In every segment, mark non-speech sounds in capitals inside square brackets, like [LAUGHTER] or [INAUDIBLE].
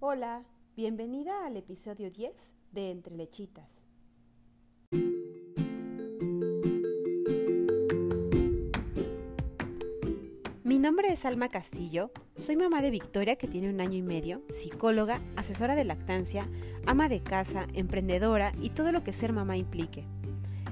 Hola, bienvenida al episodio 10 de Entre Lechitas. Mi nombre es Alma Castillo, soy mamá de Victoria que tiene un año y medio, psicóloga, asesora de lactancia, ama de casa, emprendedora y todo lo que ser mamá implique.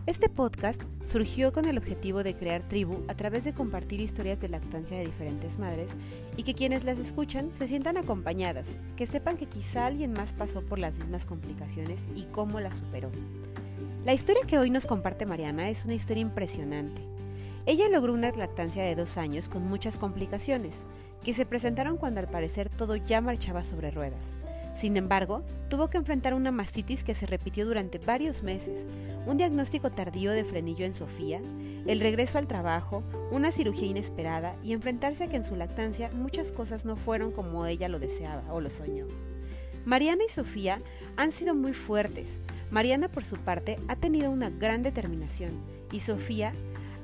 Este podcast surgió con el objetivo de crear tribu a través de compartir historias de lactancia de diferentes madres y que quienes las escuchan se sientan acompañadas, que sepan que quizá alguien más pasó por las mismas complicaciones y cómo las superó. La historia que hoy nos comparte Mariana es una historia impresionante. Ella logró una lactancia de dos años con muchas complicaciones, que se presentaron cuando al parecer todo ya marchaba sobre ruedas. Sin embargo, tuvo que enfrentar una mastitis que se repitió durante varios meses, un diagnóstico tardío de frenillo en Sofía, el regreso al trabajo, una cirugía inesperada y enfrentarse a que en su lactancia muchas cosas no fueron como ella lo deseaba o lo soñó. Mariana y Sofía han sido muy fuertes. Mariana, por su parte, ha tenido una gran determinación y Sofía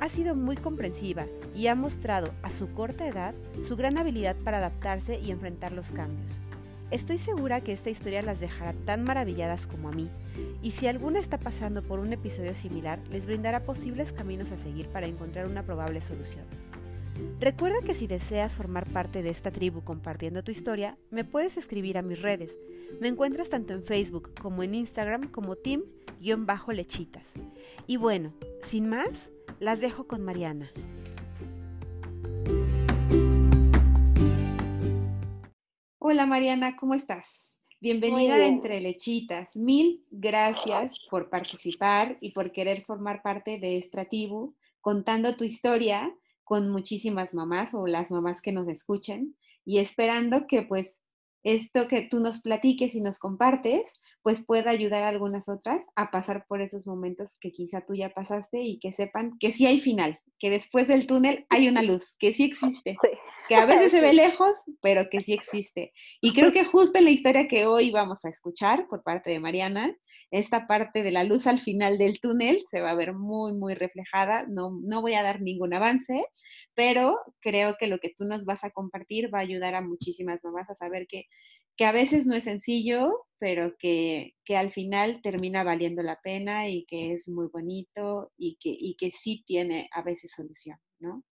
ha sido muy comprensiva y ha mostrado a su corta edad su gran habilidad para adaptarse y enfrentar los cambios. Estoy segura que esta historia las dejará tan maravilladas como a mí, y si alguna está pasando por un episodio similar, les brindará posibles caminos a seguir para encontrar una probable solución. Recuerda que si deseas formar parte de esta tribu compartiendo tu historia, me puedes escribir a mis redes. Me encuentras tanto en Facebook como en Instagram como team-lechitas. Y bueno, sin más, las dejo con Mariana. Hola Mariana, ¿cómo estás? Bienvenida a Entre Lechitas. Mil gracias por participar y por querer formar parte de esta tribu, contando tu historia con muchísimas mamás o las mamás que nos escuchen y esperando que pues esto que tú nos platiques y nos compartes, pues pueda ayudar a algunas otras a pasar por esos momentos que quizá tú ya pasaste y que sepan que sí hay final, que después del túnel hay una luz, que sí existe, que a veces se ve [LAUGHS] lejos, pero que sí existe. Y creo que justo en la historia que hoy vamos a escuchar por parte de Mariana, esta parte de la luz al final del túnel se va a ver muy, muy reflejada. No, no voy a dar ningún avance, pero creo que lo que tú nos vas a compartir va a ayudar a muchísimas mamás a saber que, que a veces no es sencillo, pero que, que, al final termina valiendo la pena y que es muy bonito y que, y que sí tiene a veces solución, ¿no?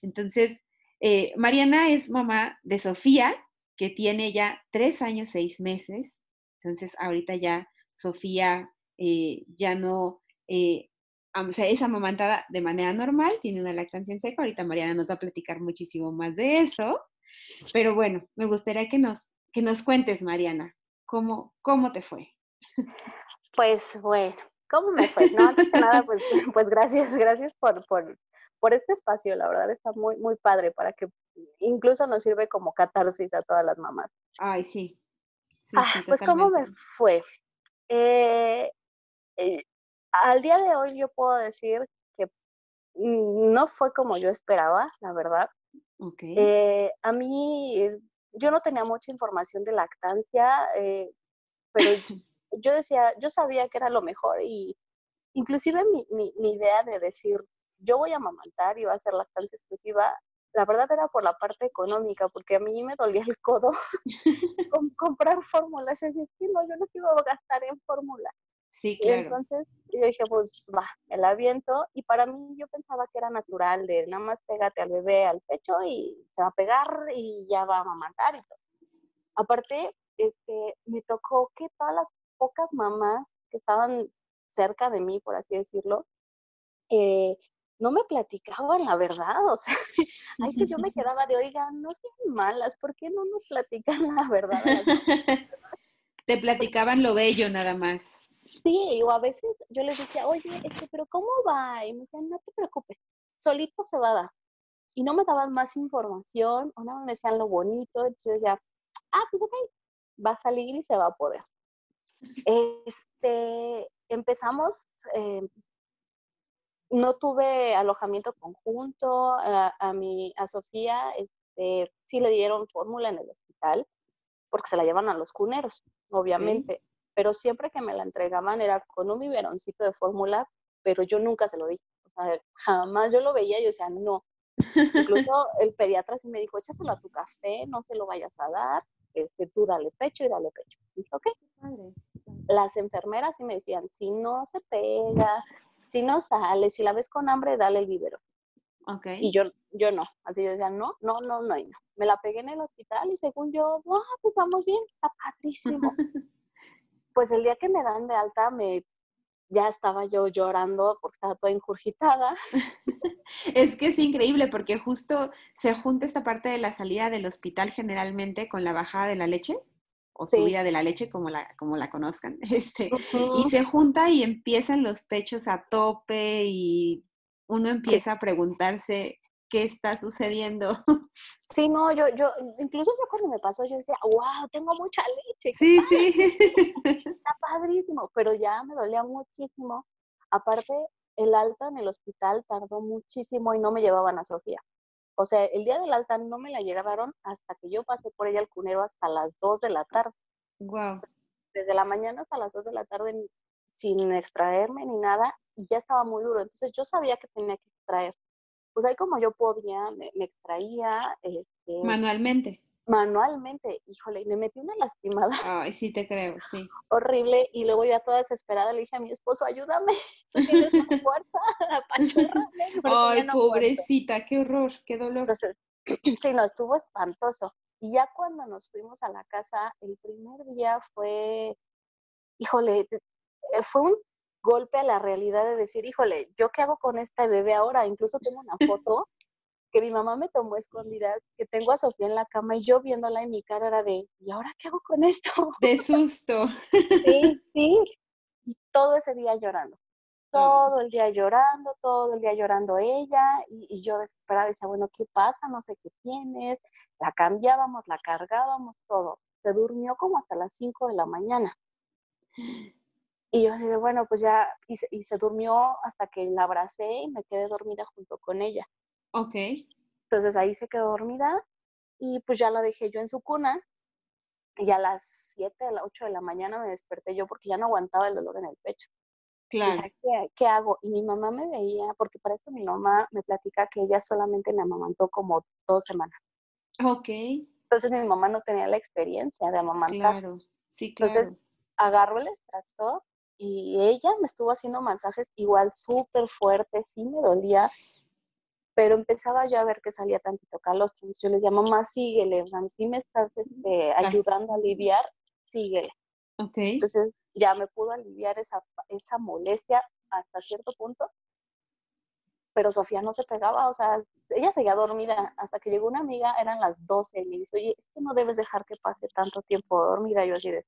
Entonces, eh, Mariana es mamá de Sofía, que tiene ya tres años, seis meses. Entonces, ahorita ya Sofía eh, ya no eh, o sea, es amamantada de manera normal, tiene una lactancia en seco. Ahorita Mariana nos va a platicar muchísimo más de eso. Pero bueno, me gustaría que nos, que nos cuentes, Mariana, ¿Cómo, cómo te fue? Pues bueno, ¿cómo me fue? No, antes que nada, pues, [LAUGHS] pues gracias, gracias por, por, por este espacio, la verdad está muy, muy padre para que incluso nos sirve como catarsis a todas las mamás. Ay, sí. ah, pues cómo me fue. Eh, eh, al día de hoy yo puedo decir que no fue como yo esperaba, la verdad. Okay. Eh, a mí yo no tenía mucha información de lactancia, eh, pero [LAUGHS] yo decía, yo sabía que era lo mejor y inclusive mi, mi, idea de decir, yo voy a amamantar y va a ser lactancia exclusiva, la verdad era por la parte económica, porque a mí me dolía el codo [LAUGHS] con comprar fórmulas. Yo decía, no, yo no quiero gastar en fórmula. Sí, claro. entonces yo dije, pues va, el aviento. Y para mí yo pensaba que era natural, de nada más pégate al bebé al pecho y se va a pegar y ya va a amamantar y todo. Aparte, este, me tocó que todas las pocas mamás que estaban cerca de mí, por así decirlo, eh, no me platicaban la verdad, o sea, [LAUGHS] ay, que yo me [LAUGHS] quedaba de, oigan, no sean malas, ¿por qué no nos platican la verdad? [LAUGHS] Te platicaban lo bello nada más. Sí, o a veces yo les decía, oye, este, pero ¿cómo va? Y me decían, no te preocupes, solito se va a dar. Y no me daban más información, o nada me decían lo bonito, entonces yo decía, ah, pues ok, va a salir y se va a poder. Este, empezamos, eh, no tuve alojamiento conjunto, a, a, mi, a Sofía este, sí le dieron fórmula en el hospital, porque se la llevan a los cuneros, obviamente pero siempre que me la entregaban era con un biberoncito de fórmula, pero yo nunca se lo di. O sea, jamás yo lo veía y yo decía, no. Incluso [LAUGHS] el pediatra sí me dijo, échaselo a tu café, no se lo vayas a dar. este, tú dale pecho y dale pecho. dije, ok. Las enfermeras sí me decían, si no se pega, si no sale, si la ves con hambre, dale el vivero. Ok. Y yo, yo no. Así yo decía, no, no, no, no, y no. Me la pegué en el hospital y según yo, ah, pues vamos bien, está padrísimo. [LAUGHS] pues el día que me dan de alta, me ya estaba yo llorando porque estaba toda incurgitada. [LAUGHS] es que es increíble porque justo se junta esta parte de la salida del hospital generalmente con la bajada de la leche o subida de la leche, como la, como la conozcan, [LAUGHS] este, y se junta y empiezan los pechos a tope y uno empieza a preguntarse qué está sucediendo. [LAUGHS] Sí, no, yo, yo, incluso yo cuando me pasó, yo decía, wow, tengo mucha leche. Sí, [LAUGHS] sí. Está padrísimo, pero ya me dolía muchísimo. Aparte, el alta en el hospital tardó muchísimo y no me llevaban a Sofía. O sea, el día del alta no me la llevaron hasta que yo pasé por ella al cunero hasta las 2 de la tarde. Wow. Desde la mañana hasta las 2 de la tarde sin extraerme ni nada y ya estaba muy duro. Entonces yo sabía que tenía que extraer pues ahí como yo podía, me, extraía. Este, manualmente. Manualmente, híjole, y me metí una lastimada. [LAUGHS] Ay, sí te creo, sí. Horrible, y luego ya toda desesperada le dije a mi esposo, ayúdame, [LAUGHS] tienes una [LAUGHS] Ay, pobrecita, qué horror, qué dolor. Entonces, [CLEARS THROAT] sí, no, estuvo espantoso. Y ya cuando nos fuimos a la casa, el primer día fue, híjole, eh, fue un golpe a la realidad de decir, híjole, ¿yo qué hago con esta bebé ahora? Incluso tengo una foto que mi mamá me tomó escondida, que tengo a Sofía en la cama y yo viéndola en mi cara era de, ¿y ahora qué hago con esto? De [LAUGHS] susto. Sí, sí. Y todo ese día llorando. Todo el día llorando, todo el día llorando ella y, y yo desesperada decía, bueno, ¿qué pasa? No sé qué tienes. La cambiábamos, la cargábamos, todo. Se durmió como hasta las 5 de la mañana. Y yo así de, bueno, pues ya, y se, y se, durmió hasta que la abracé y me quedé dormida junto con ella. Ok. Entonces ahí se quedó dormida y pues ya la dejé yo en su cuna. Y a las 7, a las 8 de la mañana me desperté yo porque ya no aguantaba el dolor en el pecho. Claro. ¿qué, ¿qué, hago? Y mi mamá me veía, porque para esto mi mamá me platica que ella solamente me amamantó como dos semanas. Ok. Entonces mi mamá no tenía la experiencia de amamantar. Claro, sí, claro. Entonces agarro el extractor y ella me estuvo haciendo masajes igual súper fuertes, sí me dolía, pero empezaba yo a ver que salía tantito calostro. Yo les llamo, mamá, síguele, si me estás este, ayudando a aliviar, síguele. Okay. Entonces ya me pudo aliviar esa, esa molestia hasta cierto punto, pero Sofía no se pegaba, o sea, ella seguía dormida hasta que llegó una amiga, eran las 12 y me dice, oye, es que no debes dejar que pase tanto tiempo dormida. Yo así de,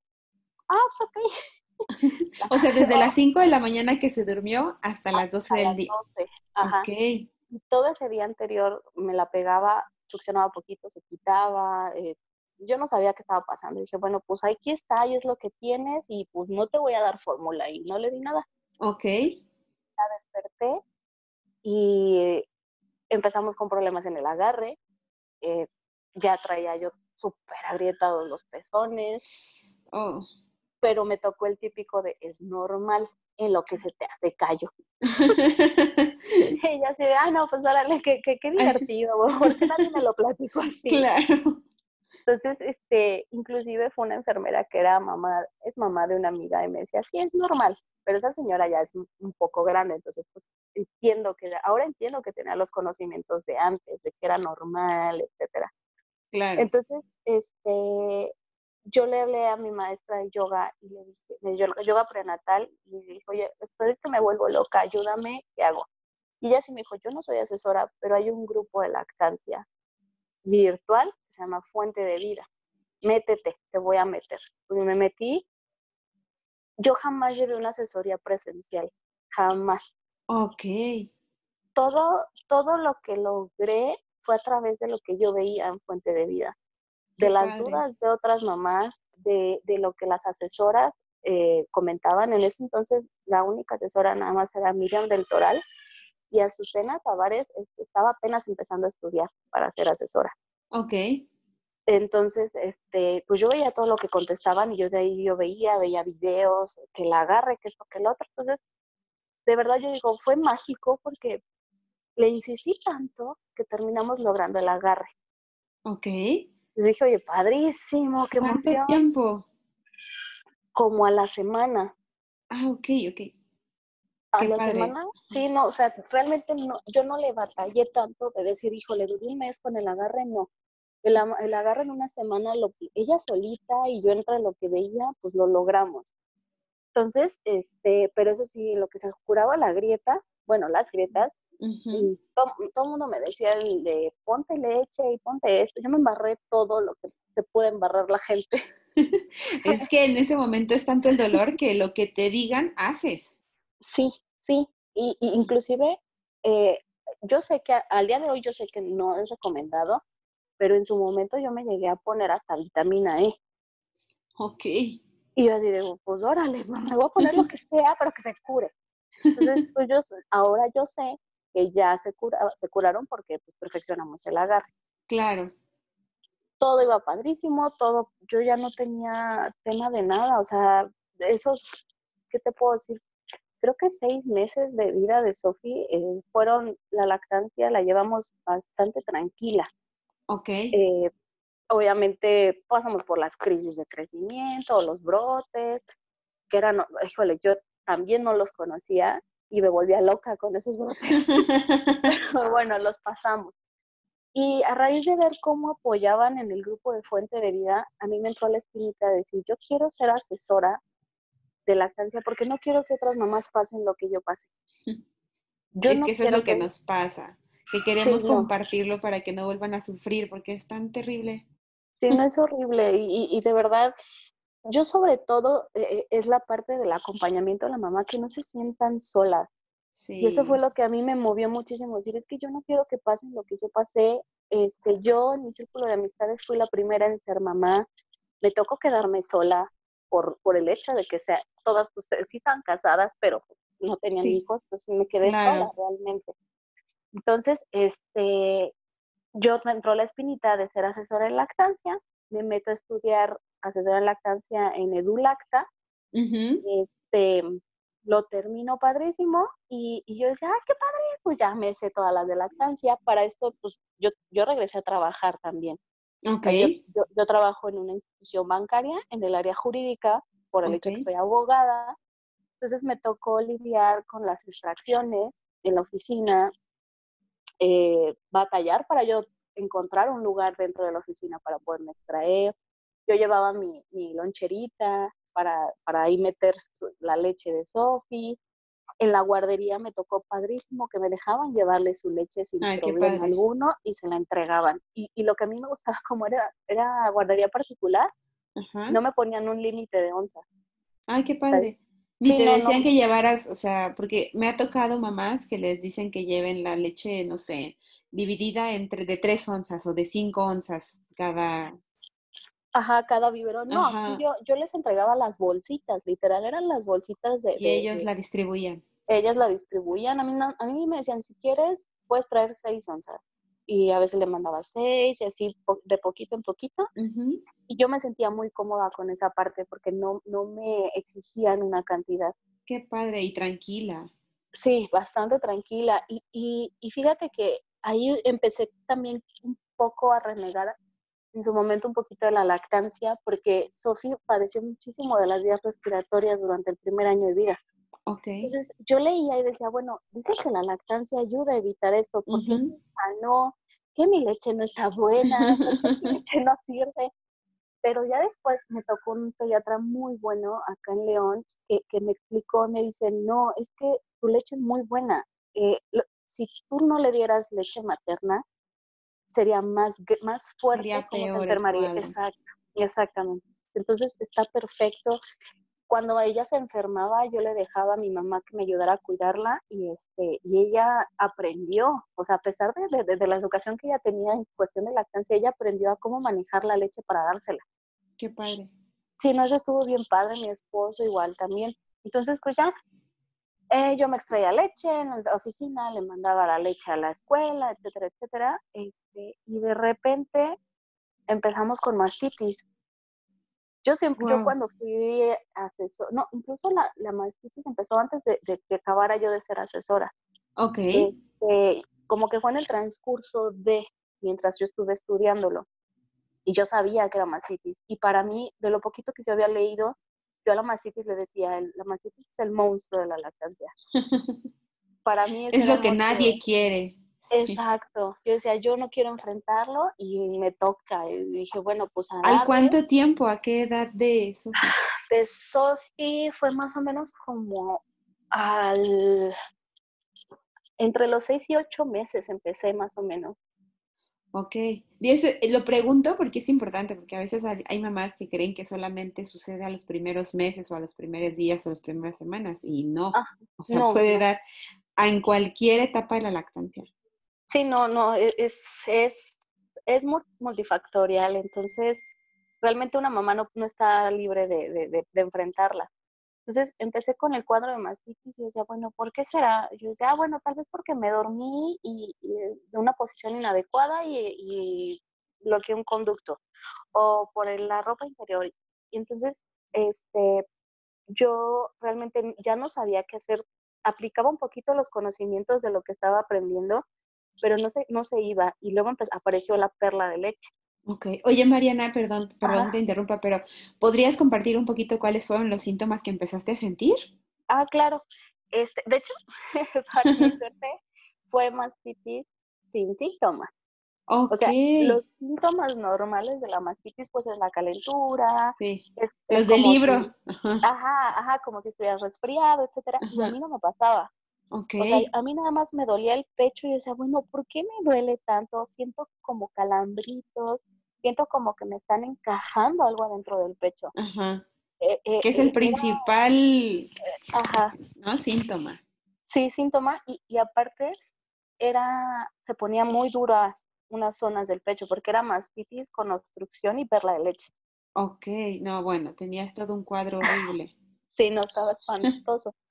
ah, pues ok. [LAUGHS] o sea, desde las 5 de la mañana que se durmió hasta las 12 del día. 12. Ajá. Y todo ese día anterior me la pegaba, succionaba poquito, se quitaba. Eh, yo no sabía qué estaba pasando. Dije, bueno, pues aquí está y es lo que tienes y pues no te voy a dar fórmula y no le di nada. Ok. La desperté y empezamos con problemas en el agarre. Eh, ya traía yo súper agrietados los pezones. Oh pero me tocó el típico de es normal en lo que se te hace callo. [LAUGHS] y ya se ah, no, pues órale, qué, qué, qué divertido, [LAUGHS] porque nadie me lo platicó así. Claro. Entonces, este, inclusive fue una enfermera que era mamá, es mamá de una amiga y me decía, sí, es normal, pero esa señora ya es un poco grande, entonces, pues, entiendo que, ahora entiendo que tenía los conocimientos de antes, de que era normal, etcétera. Claro. Entonces, este, yo le hablé a mi maestra de yoga y le dije, de yoga prenatal, y le dije, oye, estoy que me vuelvo loca, ayúdame, ¿qué hago? Y ella sí me dijo, yo no soy asesora, pero hay un grupo de lactancia virtual que se llama Fuente de Vida. Métete, te voy a meter. Y me metí. Yo jamás llevé una asesoría presencial, jamás. Ok. Todo, todo lo que logré fue a través de lo que yo veía en Fuente de Vida de las dudas de otras mamás, de, lo que las asesoras eh, comentaban. En ese entonces la única asesora nada más era Miriam del Toral y Azucena Tavares este, estaba apenas empezando a estudiar para ser asesora. Ok. Entonces, este, pues yo veía todo lo que contestaban y yo de ahí yo veía, veía videos, que la agarre, que esto, que el otro. Entonces, de verdad yo digo, fue mágico porque le insistí tanto que terminamos logrando el agarre. Ok. Y dije, oye, padrísimo, qué ¿Cuánto emoción. tiempo? Como a la semana. Ah, ok, ok. A Qué la padre. semana, sí, no, o sea, realmente no, yo no le batallé tanto de decir, híjole, duré un mes con el agarre, no. El, el agarre en una semana, lo ella solita y yo entre lo que veía, pues lo logramos. Entonces, este, pero eso sí, lo que se curaba la grieta, bueno, las grietas, Y todo, el mundo me decía el de ponte leche y ponte esto. Yo me embarré todo lo que se puede embarrar la gente. [LAUGHS] Es que en ese momento es tanto el dolor que lo que te digan, haces. Sí, sí. Y, y inclusive, eh, yo sé que a- al día de hoy yo sé que no es recomendado, pero en su momento yo me llegué a poner hasta vitamina E. Ok. Y yo así digo, pues órale, me voy a poner lo que sea, pero que se cure. Entonces, pues yo, ahora yo sé que ya se, cura, se curaron porque pues, perfeccionamos el agarre. Claro. todo iba padrísimo, todo, yo ya no tenía tema de nada, o sea, esos, ¿qué te puedo decir? Creo que seis meses de vida de Sofi eh, fueron, la lactancia la llevamos bastante tranquila. Ok. Eh, obviamente pasamos por las crisis de crecimiento, los brotes, que eran, híjole, yo también no los conocía y me volvía loca con esos brotes, [LAUGHS] pero bueno, los pasamos. Y a raíz de ver cómo apoyaban en el grupo de Fuente de Vida, a mí me entró la espinita de decir, yo quiero ser asesora de lactancia porque no quiero que otras mamás pasen lo que yo pasé. Yo es no que eso es lo que nos pasa, que queremos Sí, no. compartirlo para que no vuelvan a sufrir, porque es tan terrible. Sí, no es horrible y- y de verdad, yo sobre todo eh, es la parte del acompañamiento a la mamá, que no se sientan solas. Sí. Y eso fue lo que a mí me movió muchísimo, decir, es que yo no quiero que pasen lo que yo pasé. Este, yo en mi círculo de amistades fui la primera en ser mamá. Me tocó quedarme sola por, por el hecho de que sea, todas pues, sí estaban casadas, pero no tenían Sí. hijos, entonces me quedé Claro. sola realmente. Entonces, este, yo me entró la espinita de ser asesora en lactancia, me meto a estudiar asesora en lactancia en EduLacta, este, lo termino padrísimo y, y yo decía, ay, qué padre, pues ya me sé todas las de lactancia. Para esto, pues yo, yo regresé a trabajar también. O Ok. sea, yo, yo- yo trabajo en una institución bancaria, en el área jurídica, por el hecho de que soy abogada. Entonces me tocó lidiar con las infracciones en la oficina, eh, batallar para yo encontrar un lugar dentro de la oficina para poderme extraer. Yo llevaba mi, mi loncherita para, para ahí meter la leche de Sofi. En la guardería me tocó padrísimo que me dejaban llevarle su leche sin Ay, problema alguno y se la entregaban. Y, y lo que a mí me gustaba, [LAUGHS] como era, era guardería particular, Ajá. no me ponían un límite de onzas. Ay, qué padre. Ni Sí, te no, decían no. que llevaras, o sea, porque me ha tocado mamás que les dicen que lleven la leche, no sé, dividida entre de tres onzas o de cinco onzas cada. Ajá, cada biberón. No, aquí yo, yo les entregaba las bolsitas, literal, eran las bolsitas de, Y de- ellos de- la distribuían. ellas la distribuían. A mí, no- a mí me decían, si quieres, puedes traer seis onzas. Y a veces le mandaba seis y así po- de poquito en poquito. Y yo me sentía muy cómoda con esa parte porque no, no me exigían una cantidad. Qué padre y tranquila. Sí, bastante tranquila. Y, y, y fíjate que ahí empecé también un poco a renegar en su momento un poquito de la lactancia porque Sofía padeció muchísimo de las vías respiratorias durante el primer año de vida. Ok. Entonces yo leía y decía, bueno, dice que la lactancia ayuda a evitar esto, ¿por qué hija no? Que mi leche no está buena, ¿por qué mi [LAUGHS] leche no sirve? Pero ya después me tocó un pediatra muy bueno acá en León que, que me explicó, me dice, no, es que tu leche es muy buena. Eh, lo- si tú no le dieras leche materna, sería más, más fuerte Sería como se peor el enfermaría. Exacto, exactamente. Entonces está perfecto. Cuando ella se enfermaba, yo le dejaba a mi mamá que me ayudara a cuidarla y, este, y ella aprendió, o sea, a pesar de, de- de la educación que ella tenía en cuestión de lactancia, ella aprendió a cómo manejar la leche para dársela. Qué padre. Sí, no, eso estuvo bien padre, mi esposo igual también. Entonces, pues ya, eh, yo me extraía leche en la oficina, le mandaba la leche a la escuela, etcétera, etcétera. este, y de repente empezamos con mastitis. Yo siempre, yo cuando fui asesor, no, incluso la, la mastitis empezó antes de, de que acabara yo de ser asesora. Ok. Este, como que fue en el transcurso de, mientras yo estuve estudiándolo. y yo sabía que era mastitis. Y para mí, de lo poquito que yo había leído, yo a la mastitis le decía, la mastitis es el monstruo de la lactancia. [LAUGHS] Para mí es lo que nadie quiere. Exacto. Yo decía, yo no quiero enfrentarlo y me toca. Y dije, bueno, pues a ¿Al cuánto tiempo? ¿A qué edad de Sofi? [SIGHS] De Sofi fue más o menos como al... Entre los seis y ocho meses empecé más o menos. Ok. Y eso eh, lo pregunto porque es importante, porque a veces hay mamás que creen que solamente sucede a los primeros meses o a los primeros días o las primeras semanas y no. Ah, o sea, puede dar en cualquier etapa de la lactancia. Sí, no, no, e, es, es, es multifactorial, entonces realmente una mamá no, no está libre de, de, enfrentarla. Entonces empecé con el cuadro de mastitis y decía, bueno, ¿por qué será? Yo decía, ah, bueno, tal vez porque me dormí y, de una posición inadecuada y, y bloqueé un conducto o por la ropa interior. Y entonces, este, yo realmente ya no sabía qué hacer. Aplicaba un poquito los conocimientos de lo que estaba aprendiendo, pero no se, no se iba. Y luego apareció la perla de leche. Ok. Oye, Mariana, perdón, perdón te interrumpa, pero ¿podrías compartir un poquito cuáles fueron los síntomas que empezaste a sentir? Ah, claro. Este, de hecho, [LAUGHS] para mi suerte, fue mastitis sin síntomas. Okay. O sea, los síntomas normales de la mastitis, pues es la calentura. Sí. los del libro. Ajá. ajá, como si estuvieras resfriado, etcétera. Y a mí no me pasaba. Okay. O sea, a mí nada más me dolía el pecho y yo decía, bueno, ¿por qué me duele tanto? Siento como calambritos, siento como que me están encajando algo adentro del pecho. Ajá. Eh, eh, que es el principal ajá. ¿no? síntoma. Sí, síntoma. Y, y, aparte, era, se ponía muy duras unas zonas del pecho, porque era mastitis con obstrucción y perla de leche. Ok, no, bueno, tenías todo un cuadro horrible. sí, no, estaba espantoso. [LAUGHS]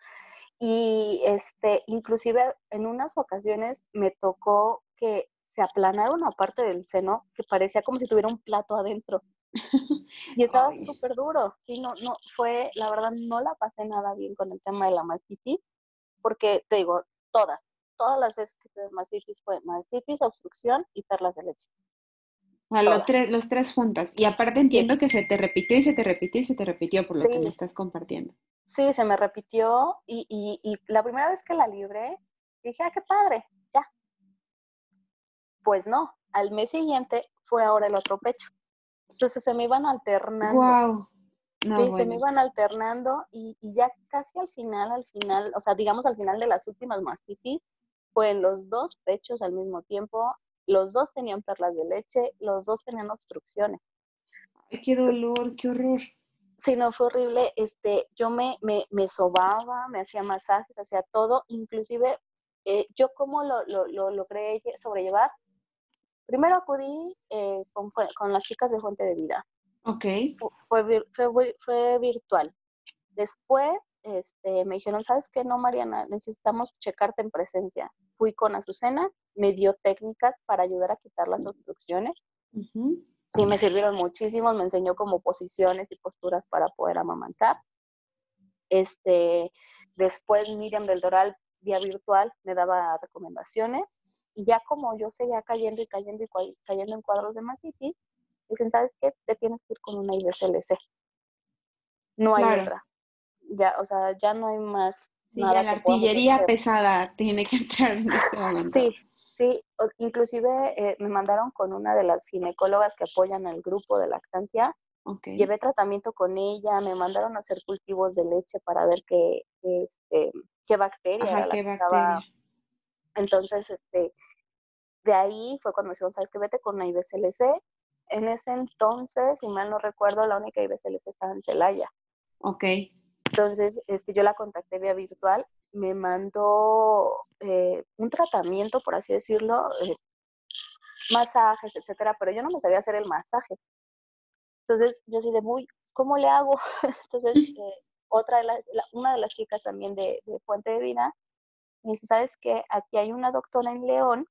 y este, inclusive en unas ocasiones me tocó que se aplanaron una parte del seno que parecía como si tuviera un plato adentro. Y estaba súper duro. Sí, no, no, fue, la verdad, no la pasé nada bien con el tema de la mastitis, porque te digo, todas, todas las veces que tuve mastitis fue mastitis, obstrucción y perlas de leche. Los tres, los tres juntas. Y aparte entiendo que se te repitió y se te repitió y se te repitió por lo que me estás compartiendo. Sí, se me repitió y, y, y la primera vez que la libré, dije, ah, qué padre, pues no, al mes siguiente fue ahora el otro pecho. Entonces se me iban alternando. Wow. sí, se me iban alternando y, ya casi al final, al final, o sea, digamos al final de las últimas mastitis, fue en los dos pechos al mismo tiempo, los dos tenían perlas de leche, los dos tenían obstrucciones. Ay, qué dolor, qué horror. Sí, no, fue horrible. Este, yo me, me, me sobaba, me hacía masajes, hacía todo, inclusive eh, yo como lo, lo, lo logré sobrellevar, Primero acudí eh, con, con, las chicas de Fuente de Vida. Ok. Fue, fue, fue virtual. Después este, me dijeron, ¿sabes qué? No, Mariana, necesitamos checarte en presencia. Fui con Azucena, me dio técnicas para ayudar a quitar las obstrucciones. Sí, me sirvieron muchísimo, me enseñó como posiciones y posturas para poder amamantar. Este, después Miriam del Doral, vía virtual, me daba recomendaciones y ya como yo seguía cayendo y cayendo y cayendo en cuadros de mastitis, dicen, ¿sabes qué? Te tienes que ir con una IBCLC. No hay otra. Ya, o sea, ya no hay más. Sí, ya la artillería pesada tiene que entrar en este momento. Sí, sí. Inclusive eh, me mandaron con una de las ginecólogas que apoyan al grupo de lactancia. Okay. Llevé tratamiento con ella, me mandaron a hacer cultivos de leche para ver qué, este, qué bacteria era la que estaba entonces, este, de ahí fue cuando me dijeron, ¿sabes qué? Vete con la IBCLC. En ese entonces, si mal no recuerdo, la única IBCLC estaba en Celaya. Ok. Entonces, este, yo la contacté vía virtual, me mandó eh, un tratamiento, por así decirlo, eh, masajes, etcétera, pero yo no me sabía hacer el masaje. Entonces, yo así de muy, ¿cómo le hago? [LAUGHS] Entonces, eh, otra de las, una de las chicas también de, de Fuente de Vida me dice, ¿sabes qué? Aquí hay una doctora en León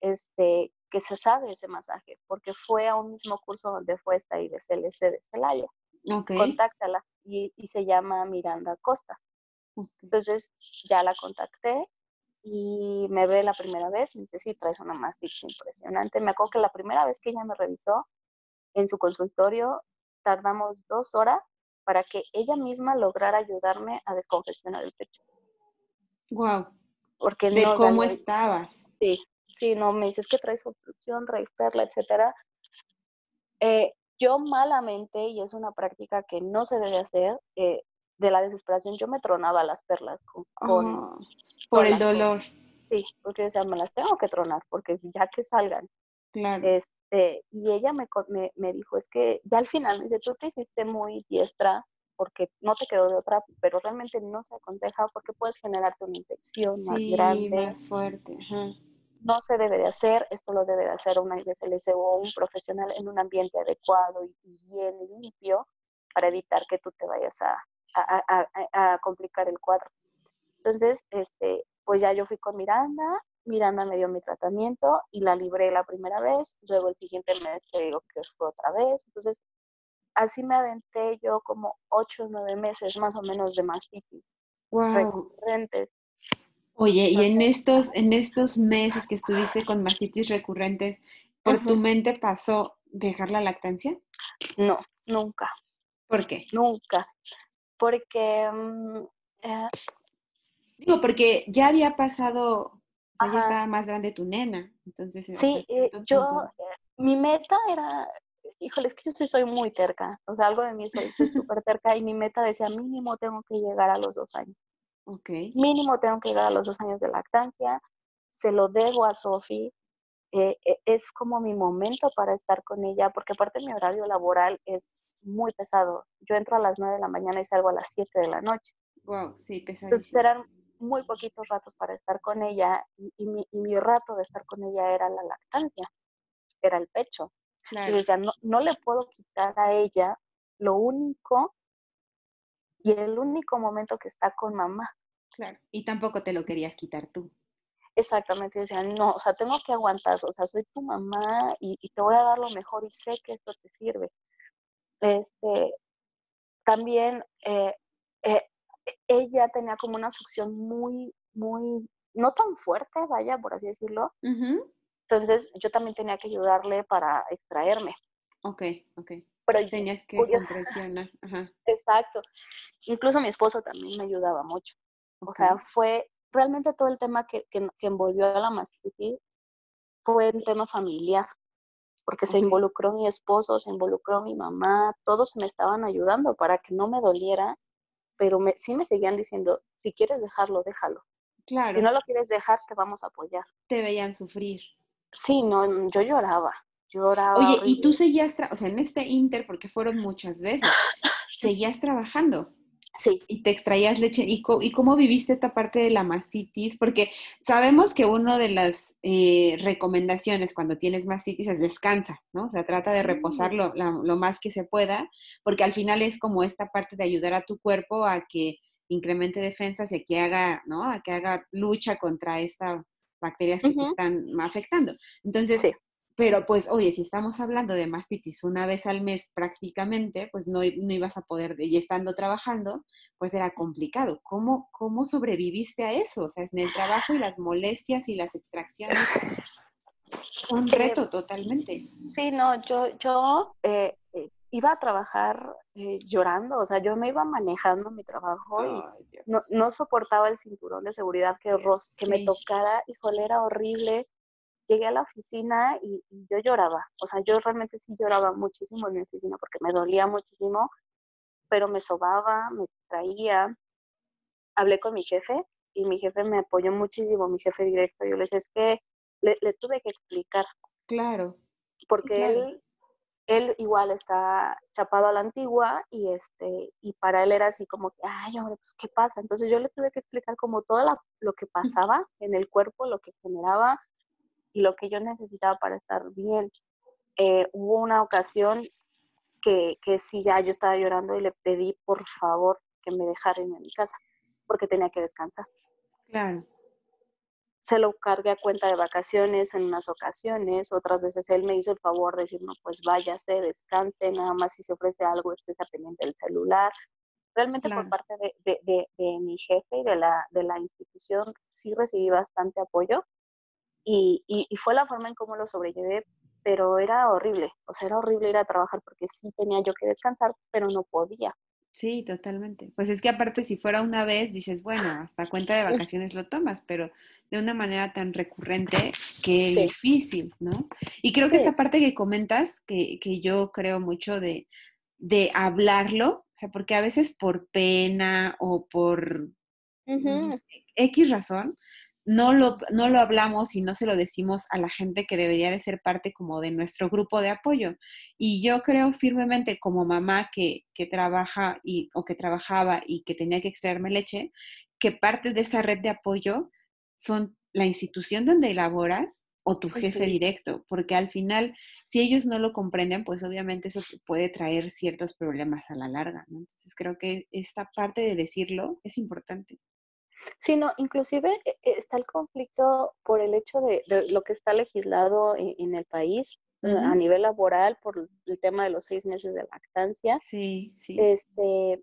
este, que se sabe ese masaje, porque fue a un mismo curso donde fue esta IBCLC de Celaya. Okay. Contáctala y, y, se llama Miranda Costa. Entonces ya la contacté y me ve la primera vez, me dice, sí, traes una mastitis impresionante. Me acuerdo que la primera vez que ella me revisó, en su consultorio, tardamos dos horas para que ella misma lograra ayudarme a descongestionar el pecho. Wow. Porque de no cómo estabas. Sí, sí, no, me dices que traes obstrucción, traes perla, etcétera. Eh, yo malamente, y es una práctica que no se debe hacer, eh, de la desesperación, yo me tronaba las perlas con, con- Oh, por el dolor, sí, porque yo decía, me las tengo que tronar, porque ya que salgan. claro. Este, y ella me, me, me dijo, es que ya al final me dice, tú te hiciste muy diestra porque no te quedó de otra, pero realmente no se aconseja porque puedes generarte una infección más grande. más fuerte. Ajá. no se debe de hacer, esto lo debe de hacer una IBCLC o un profesional en un ambiente adecuado y, y bien limpio para evitar que tú te vayas a, a- a- a- complicar el cuadro. Entonces, este, pues ya yo fui con Miranda, Miranda me dio mi tratamiento y la libré la primera vez, luego el siguiente mes te digo que fue otra vez. Entonces, así me aventé yo como ocho o nueve meses más o menos de mastitis Wow. recurrentes. Oye, y en estos, en estos meses que estuviste con mastitis recurrentes, ¿por tu Ujú. mente pasó dejar la lactancia? No, nunca. ¿Por qué? Nunca. Porque mm, eh, Digo, porque ya había pasado, o sea, ya estaba más grande tu nena, entonces sí, eh, yo, eh, mi meta era, híjole, es que yo sí soy muy terca, o sea, algo de mí soy súper terca y mi meta decía mínimo tengo que llegar a los dos años, Ok, mínimo tengo que llegar a los dos años de lactancia, se lo debo a Sofi, eh, eh, es como mi momento para estar con ella, porque aparte mi horario laboral es muy pesado, yo entro a las 9 de la mañana y salgo a las 7 de la noche. wow, sí, Entonces pesadísimo. eran muy poquitos ratos para estar con ella y, y mi, y mi rato de estar con ella era la lactancia, era el pecho. Y Claro, decía, no, no le puedo quitar a ella lo único y el único momento que está con mamá. claro. Y tampoco te lo querías quitar tú. Exactamente, decía, no, o sea, tengo que aguantar, o sea, soy tu mamá y, y te voy a dar lo mejor y sé que esto te sirve. Este, también eh, eh, ella tenía como una succión muy, muy, no tan fuerte, vaya, por así decirlo. Entonces yo también tenía que ayudarle para extraerme. Ok, ok. Pero Tenías que. Ajá. [LAUGHS] exacto. Incluso mi esposo también me ayudaba mucho. O sea, fue realmente todo el tema que, que, que envolvió a la mastitis fue un tema familiar, porque se involucró mi esposo, se involucró mi mamá, todos me estaban ayudando para que no me doliera, pero me, sí me seguían diciendo, si quieres dejarlo, déjalo. Claro, Si no lo quieres dejar, te vamos a apoyar. te veían sufrir. Sí, no, yo lloraba, lloraba. Oye, y tú seguías, o sea, en este inter, porque fueron muchas veces, [LAUGHS] seguías trabajando Sí, y te extraías leche. ¿Y, cómo viviste esta parte de la mastitis? Porque sabemos que una de las eh, recomendaciones cuando tienes mastitis es descansa, ¿no? O sea, trata de reposar Mm. lo, la- lo más que se pueda, porque al final es como esta parte de ayudar a tu cuerpo a que incremente defensas y a que haga, ¿no? A que haga lucha contra estas bacterias que te están afectando. Entonces, Sí. Pero pues, oye, si estamos hablando de mastitis una vez al mes prácticamente, pues no, no ibas a poder, y estando trabajando, pues era complicado. ¿Cómo, ¿Cómo sobreviviste a eso? O sea, en el trabajo y las molestias y las extracciones, un Eh, reto totalmente. Sí, no, yo, yo eh, eh, iba a trabajar eh, llorando, o sea, yo me iba manejando mi trabajo y no, no soportaba el cinturón de seguridad que, ros- que me tocara, híjole, era horrible. Llegué a la oficina y, y yo lloraba, o sea, yo realmente sí lloraba muchísimo en mi oficina porque me dolía muchísimo, pero me sobaba, me traía. Hablé con mi jefe y mi jefe me apoyó muchísimo, mi jefe directo. Yo le decía, es que le, le tuve que explicar Claro. porque claro. él, él igual está chapado a la antigua y este y para él era así como que, ay, hombre, pues qué pasa. Entonces yo le tuve que explicar como todo la- lo que pasaba en el cuerpo, lo que generaba y lo que yo necesitaba para estar bien. Eh, hubo una ocasión que, que sí ya yo estaba llorando y le pedí por favor que me dejara irme a mi casa porque tenía que descansar Claro. se lo cargué a cuenta de vacaciones en unas ocasiones, otras veces él me hizo el favor de decir, no, pues váyase, descanse, nada más si se ofrece algo, esté pendiente del celular. Realmente Claro. por parte de, de- de- de mi jefe y de la, de la institución sí recibí bastante apoyo y, y- y fue la forma en cómo lo sobrellevé, pero era horrible, o sea, era horrible ir a trabajar porque sí tenía yo que descansar, pero no podía. Sí, totalmente. Pues es que aparte si fuera una vez, dices, bueno, hasta cuenta de vacaciones lo tomas, pero de una manera tan recurrente que difícil, ¿no? Y creo que esta parte que comentas, que, que yo creo mucho de, de hablarlo, o sea, porque a veces por pena o por X razón, no lo, no lo hablamos y no se lo decimos a la gente que debería de ser parte como de nuestro grupo de apoyo. Y yo creo firmemente como mamá que, que trabaja y, o que trabajaba y que tenía que extraerme leche, que parte de esa red de apoyo son la institución donde laboras o tu jefe directo, porque al final, si ellos no lo comprenden, pues obviamente eso puede traer ciertos problemas a la larga, Entonces creo que esta parte de decirlo es importante sino inclusive eh, eh, está el conflicto por el hecho de, lo que está legislado en, el país eh, a nivel laboral por el tema de los seis meses de lactancia. Sí, sí. Este,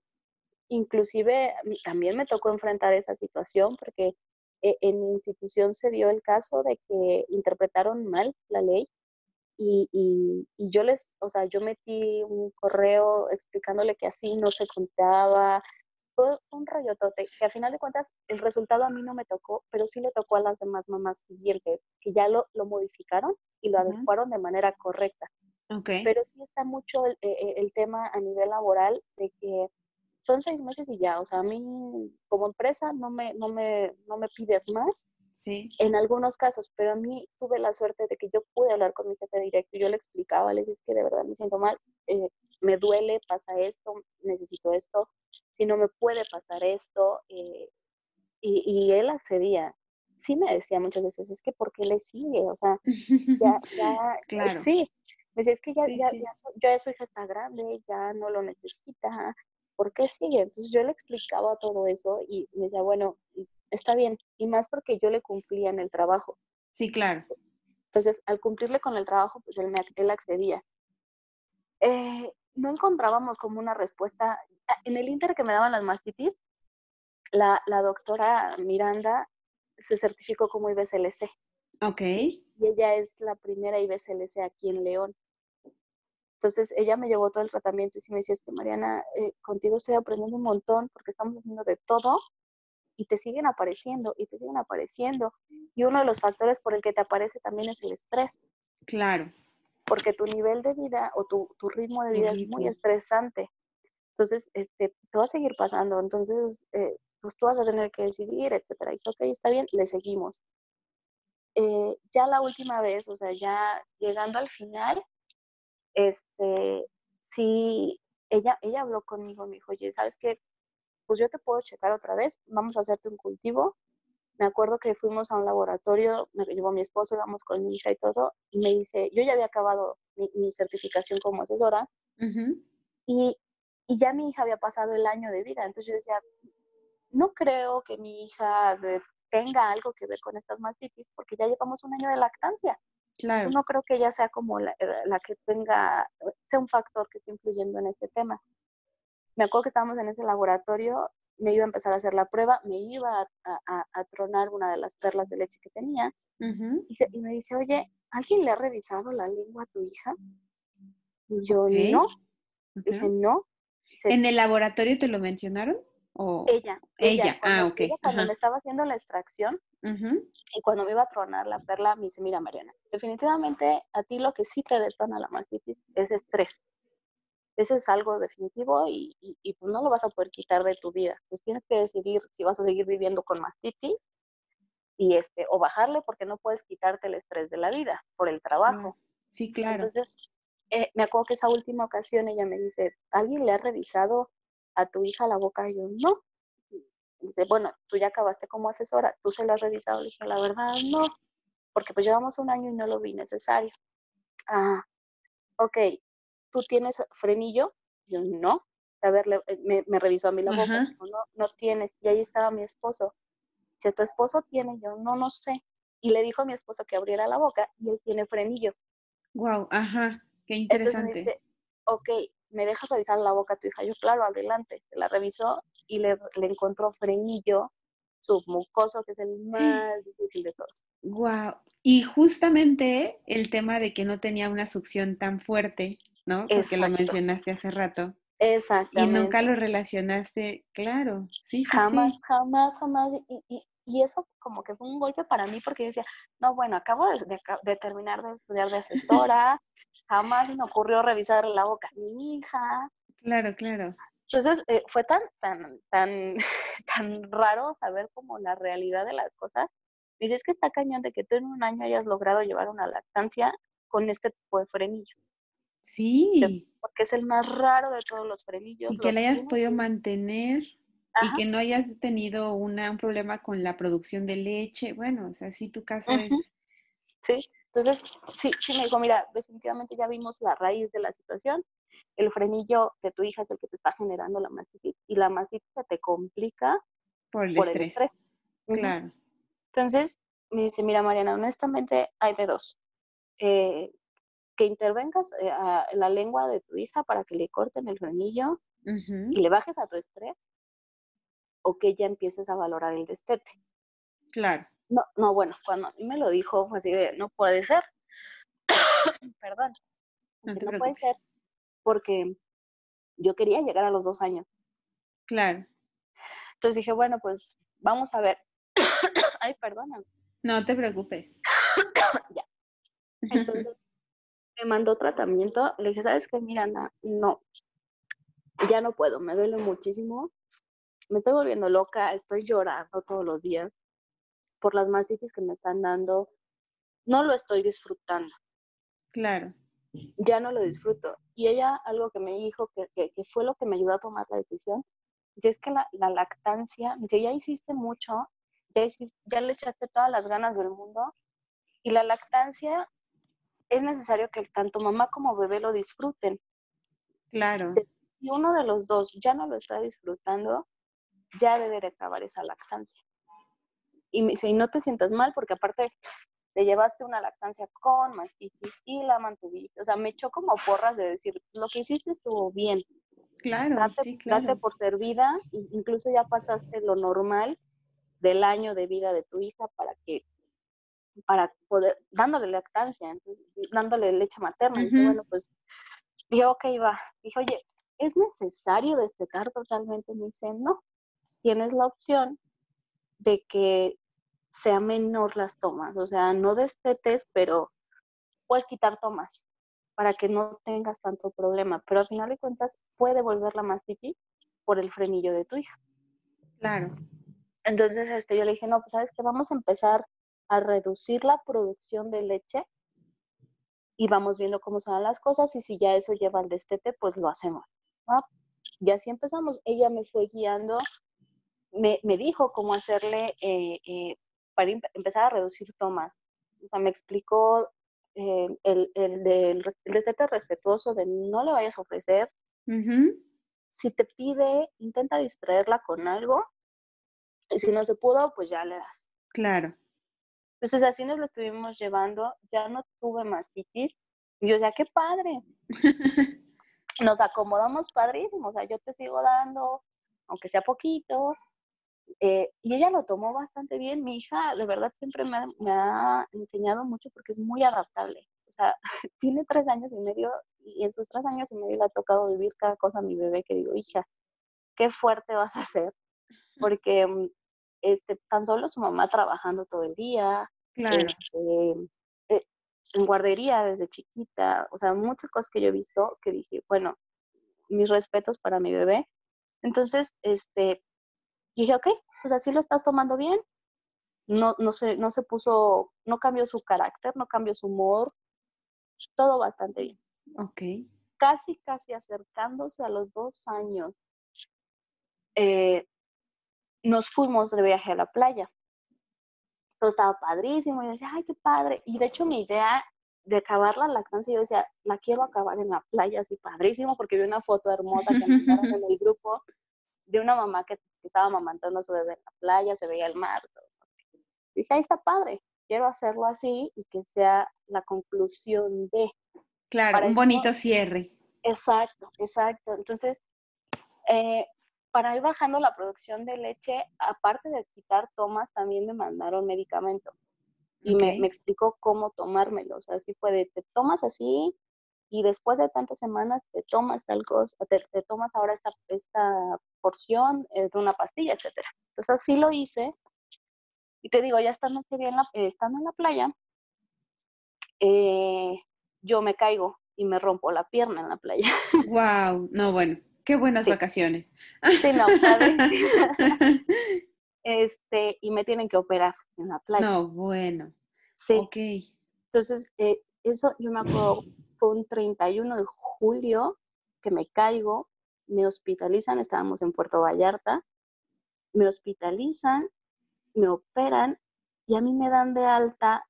inclusive también me tocó enfrentar esa situación porque en mi institución se dio el caso de que interpretaron mal la ley y, y, y, yo les, o sea, yo metí un correo explicándole que así no se contaba, fue un rayotote que a final de cuentas el resultado a mí no me tocó, pero sí le tocó a las demás mamás siguientes, que ya lo, lo modificaron y lo adecuaron de manera correcta. Okay. Pero sí está mucho el, eh, eh, el, tema a nivel laboral de que son seis meses y ya, o sea, a mí como empresa no me, no me, no me pides más. Sí. En algunos casos, pero a mí tuve la suerte de que yo pude hablar con mi jefe directo y yo le explicaba, les dije que de verdad me siento mal, eh, me duele, pasa esto, necesito esto, si no me puede pasar esto. Eh, y, él accedía. Sí me decía muchas veces, es que ¿por qué le sigue? O sea, ya, [LAUGHS] ya, claro. sí. Me decía, es que ya, ya, Ya, su, hija está grande, ya no lo necesita, ¿por qué sigue? Entonces yo le explicaba todo eso y me decía, bueno, está bien, y más porque yo le cumplía en el trabajo. Sí, claro. Entonces, al cumplirle con el trabajo, pues él, me, él accedía. Eh, no encontrábamos como una respuesta. En el inter que me daban las mastitis, la, la doctora Miranda se certificó como IBCLC. Ok. Y ella es la primera IBCLC aquí en León. Entonces ella me llevó todo el tratamiento y sí me decía, es que Mariana, eh, contigo estoy aprendiendo un montón porque estamos haciendo de todo y te siguen apareciendo y te siguen apareciendo. Y uno de los factores por el que te aparece también es el estrés. Claro porque tu nivel de vida o tu, tu ritmo de vida es muy estresante. Entonces, este, pues, te va a seguir pasando. Entonces, eh, pues tú vas a tener que decidir, etcétera. Y dice, ok, está bien, le seguimos. Eh, ya la última vez, o sea, ya llegando al final, este, sí, ella, ella habló conmigo, me dijo, oye, ¿sabes qué? Pues yo te puedo checar otra vez, vamos a hacerte un cultivo me acuerdo que fuimos a un laboratorio, me llevó mi esposo, íbamos con mi hija y todo, y me dice, yo ya había acabado mi, certificación como asesora, y, y, ya mi hija había pasado el año de vida, entonces yo decía, no creo que mi hija tenga algo que ver con estas mastitis, porque ya llevamos un año de lactancia. Claro. No creo que ella sea como la, la que tenga, sea un factor que esté influyendo en este tema. Me acuerdo que estábamos en ese laboratorio me iba a empezar a hacer la prueba, me iba a, tronar una de las perlas de leche que tenía. y, me dice, oye, ¿alguien le ha revisado la lengua a tu hija? Y yo, no. Dije, no. ¿En el laboratorio te lo mencionaron? ¿O? Ella, ella. ah, ok. cuando me estaba haciendo la extracción y cuando me iba a tronar la perla, me dice, mira, Mariana, definitivamente a ti lo que sí te detona la mastitis es estrés. Eso es algo definitivo y, y, pues no lo vas a poder quitar de tu vida. Pues tienes que decidir si vas a seguir viviendo con mastitis y este, o bajarle porque no puedes quitarte el estrés de la vida por el trabajo. Sí, claro. Entonces, eh, me acuerdo que esa última ocasión ella me dice, ¿alguien le ha revisado a tu hija la boca? Y yo, no. dice, bueno, tú ya acabaste como asesora, tú se lo has revisado. Le dije, la verdad, no, porque pues llevamos un año y no lo vi necesario. Ah, ok, ¿tú tienes frenillo? Yo, no. A ver, eh, me, me revisó a mí la boca. No, no tienes. Y ahí estaba mi esposo. Si tu esposo tiene, yo, no, no sé. Y le dijo a mi esposo que abriera la boca y él tiene frenillo. Wow, ajá, qué interesante. Entonces ok, ¿me dejas revisar la boca a tu hija? Yo, claro, adelante. Se la revisó y le, le encontró frenillo submucoso, que es el más difícil de todos. Wow. Y justamente el tema de que no tenía una succión tan fuerte, ¿no? Porque lo mencionaste hace rato. Exactamente. Y nunca lo relacionaste, claro, sí, sí, jamás, sí. jamás, jamás. Y, y, eso como que fue un golpe para mí porque yo decía, no, bueno, acabo de, de, terminar de estudiar de asesora, [LAUGHS] jamás me ocurrió revisar la boca a mi hija. Claro, claro. Entonces eh, fue tan, tan, tan, [LAUGHS] tan raro saber como la realidad de las cosas. Dices es que está cañón de que tú en un año hayas logrado llevar una lactancia con este tipo de frenillo. Sí. Porque es el más raro de todos los frenillos. Y que la hayas podido mantener y que no hayas tenido una, un problema con la producción de leche. Bueno, o sea, sí, tu caso es... Sí, entonces, sí, sí me dijo, mira, definitivamente ya vimos la raíz de la situación. El frenillo de tu hija es el que te está generando la mastitis y la mastitis se te complica por el estrés. Claro. Entonces, me dice, mira, Mariana, honestamente hay de dos. Eh, que intervengas eh, a la lengua de tu hija para que le corten el frenillo y le bajes a tu estrés, o que ya empieces a valorar el destete. Claro. No, no, bueno, cuando a mí me lo dijo, fue así de, no puede ser. [COUGHS] Perdón. No, no puede ser porque yo quería llegar a los dos años. Claro. Entonces dije, bueno, pues vamos a ver. [COUGHS] Ay, perdona. No te preocupes. [COUGHS] ya. Entonces [LAUGHS] me mandó tratamiento. Le dije, ¿sabes qué, Miranda? No, ya no puedo, me duele muchísimo. Me estoy volviendo loca, estoy llorando todos los días por las mastitis que me están dando. No lo estoy disfrutando. Claro. Ya no lo disfruto. Y ella, algo que me dijo, que, que, fue lo que me ayudó a tomar la decisión, dice, es que la, la lactancia, dice, ya hiciste mucho, ya, hiciste, ya le echaste todas las ganas del mundo, y la lactancia es necesario que tanto mamá como bebé lo disfruten. Claro. Si uno de los dos ya no lo está disfrutando, ya debe de acabar esa lactancia. Y me dice, y no te sientas mal porque aparte te llevaste una lactancia con mastitis y la mantuviste. O sea, me echó como porras de decir, lo que hiciste estuvo bien. Claro, date, sí, claro. Date por servida e incluso ya pasaste lo normal del año de vida de tu hija para que para poder, dándole lactancia, entonces, dándole leche materna. y bueno, pues, dije, ok, va. Dije, oye, ¿es necesario destetar totalmente? Me dice, no, tienes la opción de que sea menor las tomas, o sea, no destetes, pero puedes quitar tomas para que no tengas tanto problema, pero al final de cuentas puede volver la mastitis por el frenillo de tu hija. Claro. Entonces, este, yo le dije, no, pues sabes que vamos a empezar a reducir la producción de leche y vamos viendo cómo se dan las cosas y si ya eso lleva al destete, pues lo hacemos. Y así empezamos. Ella me fue guiando, me, me dijo cómo hacerle eh, eh, para empezar a reducir tomas. O sea, me explicó eh, el, el, del destete respetuoso de no le vayas a ofrecer. Si te pide, intenta distraerla con algo. Y si no se pudo, pues ya le das. Claro. Entonces así nos lo estuvimos llevando, ya no tuve mastitis. Y yo, o sea, qué padre. [LAUGHS] nos acomodamos padrísimo, o sea, yo te sigo dando, aunque sea poquito. Eh, y ella lo tomó bastante bien. Mi hija, de verdad, siempre me ha, enseñado mucho porque es muy adaptable. O sea, [LAUGHS] tiene tres años y medio y en sus tres años y medio le ha tocado vivir cada cosa a mi bebé que digo, hija, qué fuerte vas a ser. Porque mm, este, tan solo su mamá trabajando todo el día, este, eh, en guardería desde chiquita, o sea, muchas cosas que yo he visto que dije, bueno, mis respetos para mi bebé. Entonces, este, dije, ok, pues así lo estás tomando bien. No, no, se, no se puso, no cambió su carácter, no cambió su humor, todo bastante bien. Ok. Casi, casi acercándose a los dos años, eh, nos fuimos de viaje a la playa. Todo estaba padrísimo. Y yo decía, ay, qué padre. Y de hecho, mi idea de acabar la lactancia, yo decía, la quiero acabar en la playa, así padrísimo, porque vi una foto hermosa que mandaron en el grupo de una mamá que, estaba mamantando a su bebé en la playa, se veía el mar. Y dije, ahí está padre, quiero hacerlo así y que sea la conclusión de. Claro, un bonito cierre. Exacto, exacto. Entonces, eh, para ir bajando la producción de leche, aparte de quitar tomas, también me mandaron medicamento. Y me, me, explicó cómo tomármelo. O sea, así fue de, te tomas así y después de tantas semanas te tomas tal cosa, te, te tomas ahora esta, esta porción de una pastilla, etcétera. Entonces así lo hice. Y te digo, ya estando, en la, estando en la playa, eh, yo me caigo y me rompo la pierna en la playa. Wow, no, bueno, qué buenas vacaciones. Sí, no, [LAUGHS] este, y me tienen que operar en la playa. No, bueno. Sí. Ok. Entonces, eh, eso yo me acuerdo, fue un 31 de julio que me caigo, me hospitalizan, estábamos en Puerto Vallarta, me hospitalizan, me operan y a mí me dan de alta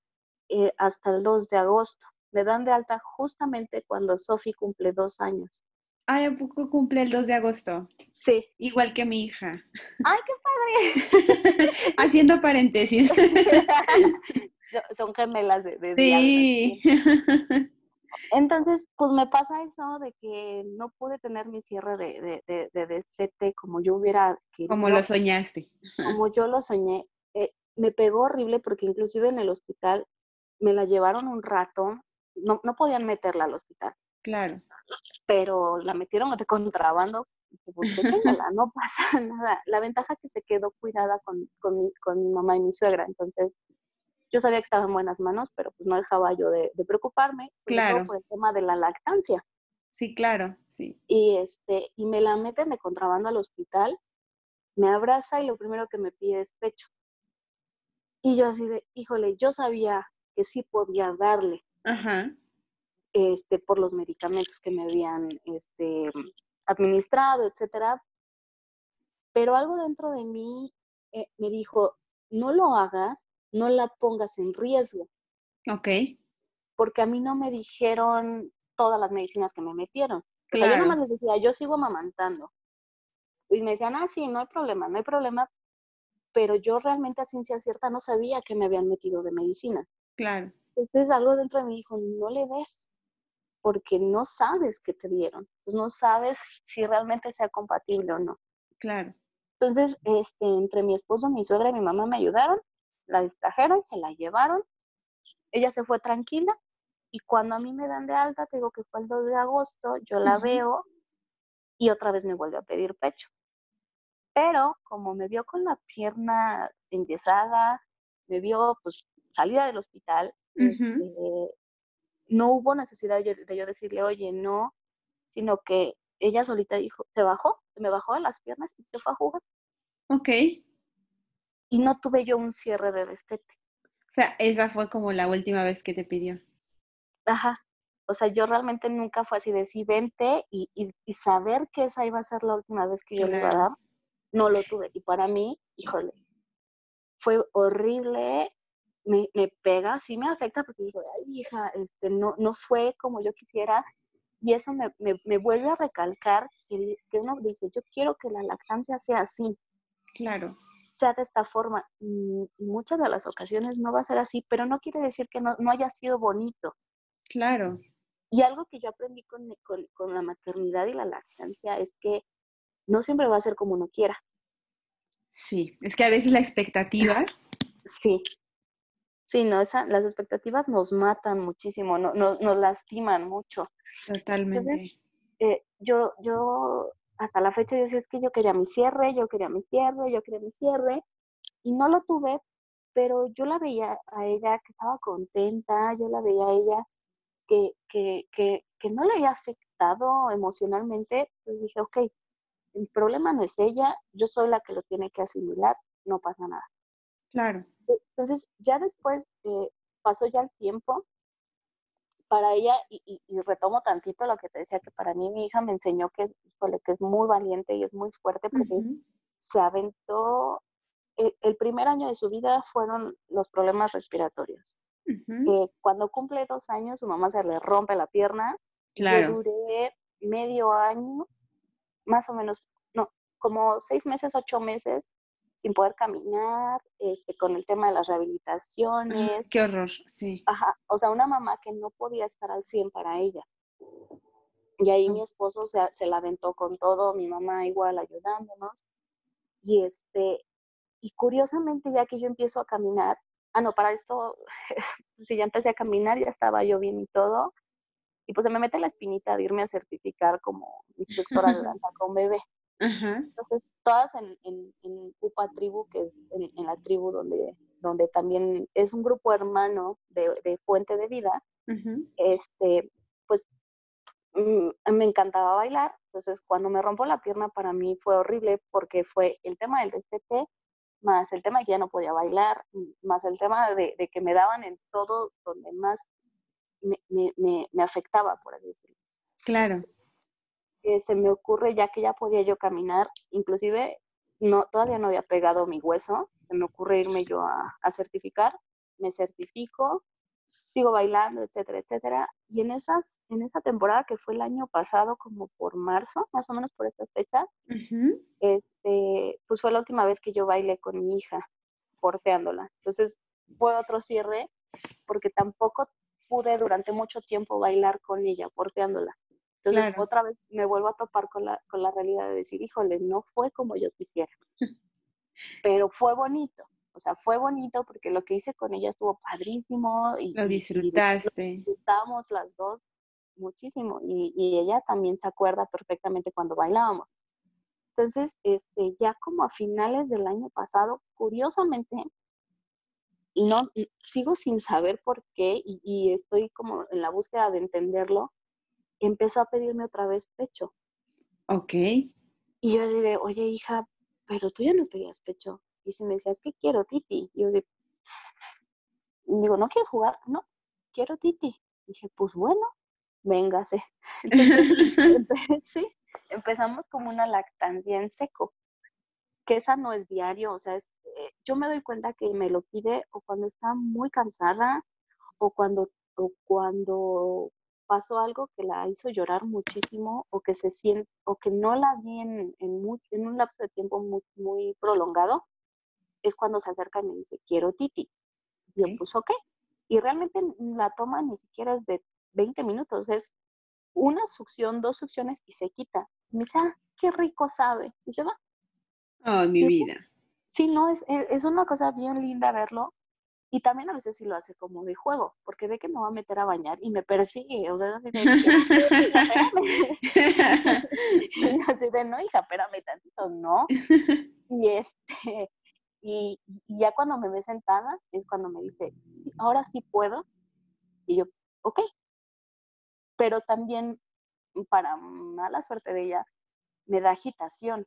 eh, hasta el 2 de agosto. Me dan de alta justamente cuando Sofi cumple dos años. Ay, ¿a poco cumple el 2 de agosto? Sí. Igual que mi hija. ¡Ay, qué padre! [LAUGHS] Haciendo paréntesis. [LAUGHS] Son gemelas de, de Sí. Entonces, pues me pasa eso de que no pude tener mi cierre de, de, de, destete como yo hubiera querido. Como lo soñaste. Como yo lo soñé. Eh, me pegó horrible porque inclusive en el hospital me la llevaron un rato, no, no podían meterla al hospital. Claro. Pero la metieron de contrabando, pues no pasa [LAUGHS] nada. La ventaja es que se quedó cuidada con, con, mi, con mi mamá y mi suegra, entonces yo sabía que estaba en buenas manos, pero pues no dejaba yo de, preocuparme, claro. por el tema de la lactancia. Sí, claro, sí. Y, este, y me la meten de contrabando al hospital, me abraza y lo primero que me pide es pecho. Y yo así de, híjole, yo sabía que sí podía darle, Ajá. este, por los medicamentos que me habían este, administrado, etcétera. Pero algo dentro de mí eh, me dijo, no lo hagas no la pongas en riesgo. Ok. Porque a mí no me dijeron todas las medicinas que me metieron. Claro. yo les decía, yo sigo amamantando. Y me decían, ah, sí, no hay problema, no hay problema. Pero yo realmente a ciencia cierta no sabía que me habían metido de medicina. Claro. Entonces algo dentro de mí dijo, no le des, porque no sabes qué te dieron. Pues no sabes si realmente sea compatible o no. Claro. Entonces, este, entre mi esposo, mi suegra y mi mamá me ayudaron la distrajeron, se la llevaron, ella se fue tranquila y cuando a mí me dan de alta, te digo que fue el 2 de agosto, yo la veo y otra vez me vuelve a pedir pecho. Pero como me vio con la pierna enyesada, me vio pues salida del hospital, este, no hubo necesidad de, de yo decirle, oye, no, sino que ella solita dijo, se bajó, se me bajó de las piernas y se fue a jugar. Ok y no tuve yo un cierre de destete. O sea, esa fue como la última vez que te pidió. Ajá. O sea, yo realmente nunca fue así de sí, vente y, y, saber que esa iba a ser la última vez que yo le iba a dar, no lo tuve. Y para mí, híjole, fue horrible, me, me pega, sí me afecta porque digo, ay, hija, este, no, no fue como yo quisiera. Y eso me, me, me vuelve a recalcar que, que uno dice, yo quiero que la lactancia sea así. Claro sea de esta forma. Y muchas de las ocasiones no va a ser así, pero no quiere decir que no, haya sido bonito. Claro. Y algo que yo aprendí con, con, la maternidad y la lactancia es que no siempre va a ser como uno quiera. Sí, es que a veces la expectativa. [LAUGHS] Sí. Sí, no, esa, las expectativas nos matan muchísimo, no, no, nos lastiman mucho. Totalmente. eh, yo, yo hasta la fecha yo decía, es que yo quería mi cierre, yo quería mi cierre, yo quería mi cierre, y no lo tuve, pero yo la veía a ella que estaba contenta, yo la veía a ella que, que, que, que no le había afectado emocionalmente, pues dije, ok, el problema no es ella, yo soy la que lo tiene que asimilar, no pasa nada. Claro. Entonces, ya después eh, pasó ya el tiempo, para ella, y, retomo tantito lo que te decía, que para mí mi hija me enseñó que, que es muy valiente y es muy fuerte porque se aventó, eh, el, primer año de su vida fueron los problemas respiratorios. cuando cumple dos años, su mamá se le rompe la pierna. Claro. Yo duré medio año, más o menos, no, como seis meses, ocho meses, sin poder caminar, este, con el tema de las rehabilitaciones. qué horror, sí. Ajá, o sea, una mamá que no podía estar al 100 para ella. Y ahí mi esposo se, se la aventó con todo, mi mamá igual ayudándonos. Y este, y curiosamente ya que yo empiezo a caminar, ah, no, para esto, [LAUGHS] si ya empecé a caminar, ya estaba yo bien y todo, y pues se me mete la espinita de irme a certificar como instructora de [LAUGHS] danza con bebé. Entonces, todas en, en, en, UPA Tribu, que es en, la tribu donde, donde también es un grupo hermano de, de Fuente de Vida, este, pues mm, me encantaba bailar. Entonces, cuando me rompo la pierna, para mí fue horrible porque fue el tema del destete, más el tema de que ya no podía bailar, más el tema de, de que me daban en todo donde más me, me, me afectaba, por así decirlo. Claro se me ocurre ya que ya podía yo caminar, inclusive no, todavía no había pegado mi hueso, se me ocurre irme yo a, certificar, me certifico, sigo bailando, etcétera, etcétera. Y en esas, en esa temporada que fue el año pasado, como por marzo, más o menos por estas fechas, este, pues fue la última vez que yo bailé con mi hija, porteándola. Entonces fue otro cierre, porque tampoco pude durante mucho tiempo bailar con ella, porteándola. Entonces otra vez me vuelvo a topar con la, con la realidad de decir, híjole, no fue como yo quisiera, [LAUGHS] pero fue bonito. O sea, fue bonito porque lo que hice con ella estuvo padrísimo. Y, lo disfrutaste. Y, disfrutamos las dos muchísimo. Y, y, ella también se acuerda perfectamente cuando bailábamos. Entonces, este, ya como a finales del año pasado, curiosamente, y no sigo sin saber por qué, y, y estoy como en la búsqueda de entenderlo, empezó a pedirme otra vez pecho. Ok. Y yo dije, oye hija, pero tú ya no pedías pecho. Y se me decía, es que quiero titi. Y yo digo, digo, ¿no quieres jugar? No, quiero titi. dije, pues bueno, véngase. [LAUGHS] Entonces, [LAUGHS] sí, empezamos como una lactancia en seco, que esa no es diario, o sea, es, eh, yo me doy cuenta que me lo pide o cuando está muy cansada o cuando, o cuando pasó algo que la hizo llorar muchísimo o que se siente o que no la vi en, en, un lapso de tiempo muy, muy, prolongado, es cuando se acerca y me dice, quiero Titi. Y yo, pues ok. Y realmente la toma ni siquiera es de 20 minutos, es una succión, dos succiones y se quita. me dice, ah, qué rico sabe. Y se va. Oh, mi vida. Sí, no, es, es una cosa bien linda verlo y también a veces sí lo hace como de juego, porque ve que me va a meter a bañar y me persigue. O sea, así de, [LAUGHS] así de no, hija, espérame tantito, no. Y este, y, ya cuando me ve sentada, es cuando me dice, sí, ahora sí puedo. Y yo, ok. Pero también, para mala suerte de ella, me da agitación.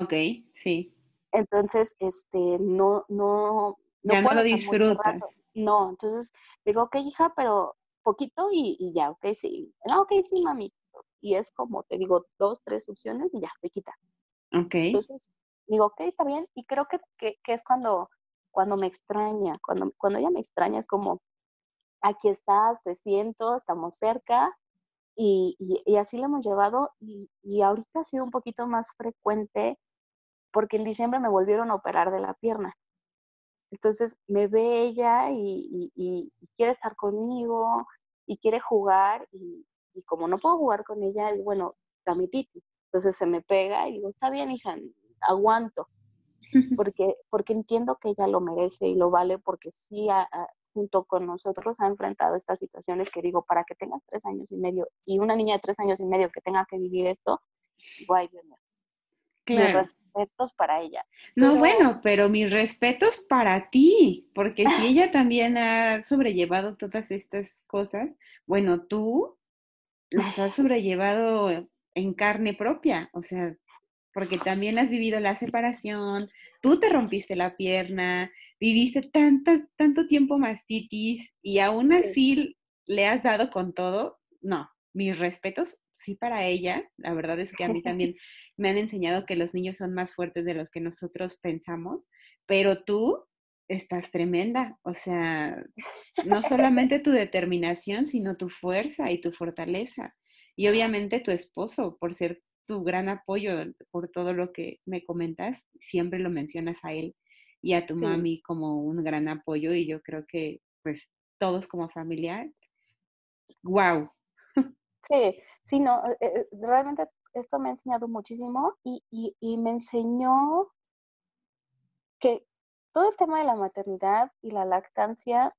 Ok, sí. Entonces, este, no, no, ya no lo disfrutas. No, entonces digo, ok, hija, pero poquito y, ya, ok, sí. No, ok, sí, mami. Y es como, te digo, dos, tres opciones y ya, te quita. Ok. Entonces, digo, ok, está bien. Y creo que, que, es cuando, cuando me extraña, cuando, cuando ella me extraña, es como, aquí estás, te siento, estamos cerca. Y, y, así lo hemos llevado y, y ahorita ha sido un poquito más frecuente porque en diciembre me volvieron a operar de la pierna. Entonces me ve ella y, quiere estar conmigo y quiere jugar y, como no puedo jugar con ella, es bueno, mi titi. Entonces se me pega y digo, está bien, hija, aguanto. [LAUGHS] Porque, porque entiendo que ella lo merece y lo vale porque sí, junto con nosotros ha enfrentado estas situaciones que digo, para que tengas tres años y medio y una niña de tres años y medio que tenga que vivir esto, guay, Dios mío. Claro respetos para ella. No, bueno, pero mis respetos para ti, porque si ella también ha sobrellevado todas estas cosas, bueno, tú las has sobrellevado en carne propia, o sea, porque también has vivido la separación, tú te rompiste la pierna, viviste tantas, tanto tiempo mastitis y aún así le has dado con todo. No, mis respetos sí para ella. La verdad es que a mí [LAUGHS] también me han enseñado que los niños son más fuertes de los que nosotros pensamos, pero tú estás tremenda. O sea, no solamente tu determinación, sino tu fuerza y tu fortaleza. Y obviamente tu esposo, por ser tu gran apoyo, por todo lo que me comentas, siempre lo mencionas a él y a tu mami como un gran apoyo y yo creo que pues todos como familia, wow, Sí, sí, no, eh, eh, realmente esto me ha enseñado muchísimo y, y, me enseñó que todo el tema de la maternidad y la lactancia,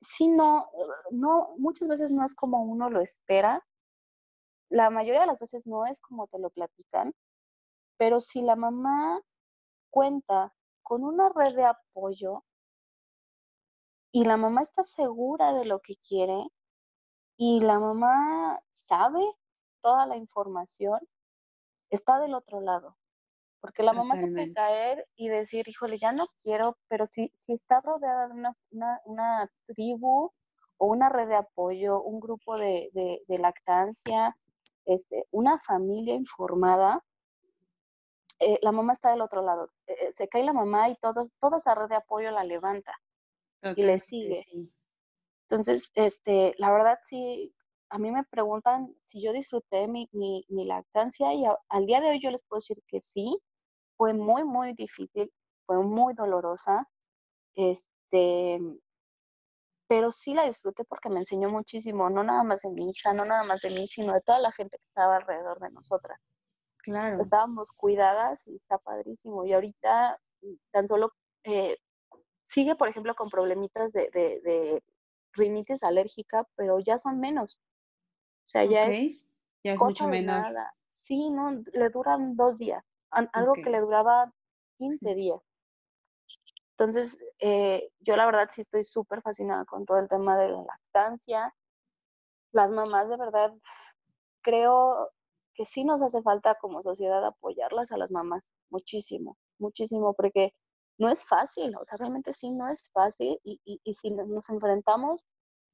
sí, no, no, muchas veces no es como uno lo espera. La mayoría de las veces no es como te lo platican, pero si la mamá cuenta con una red de apoyo y la mamá está segura de lo que quiere y la mamá sabe toda la información, está del otro lado. Porque la mamá se puede caer y decir, híjole, ya no quiero, pero si, si está rodeada de una, una, una tribu o una red de apoyo, un grupo de, de, lactancia, este, una familia informada, eh, la mamá está del otro lado. Eh, eh, se cae la mamá y todo, toda esa red de apoyo la levanta y le sigue. Entonces, este, la verdad sí, a mí me preguntan si yo disfruté mi, mi, lactancia y al día de hoy yo les puedo decir que sí, fue muy, muy difícil, fue muy dolorosa, este, pero sí la disfruté porque me enseñó muchísimo, no nada más de mi hija, no nada más de mí, sino de toda la gente que estaba alrededor de nosotras. Claro. Estábamos cuidadas y está padrísimo. Y ahorita mm, tan solo eh, sigue, por ejemplo, con problemitas de, de, rinitis alérgica, pero ya son menos. O sea, ya es, ya es mucho menor. Sí, no, le duran dos días, algo que le duraba 15 días. Entonces, eh, yo la verdad sí estoy súper fascinada con todo el tema de la lactancia. Las mamás de verdad creo que sí nos hace falta como sociedad apoyarlas a las mamás, muchísimo, muchísimo, porque no es fácil, o sea, realmente sí no es fácil y, y, si nos enfrentamos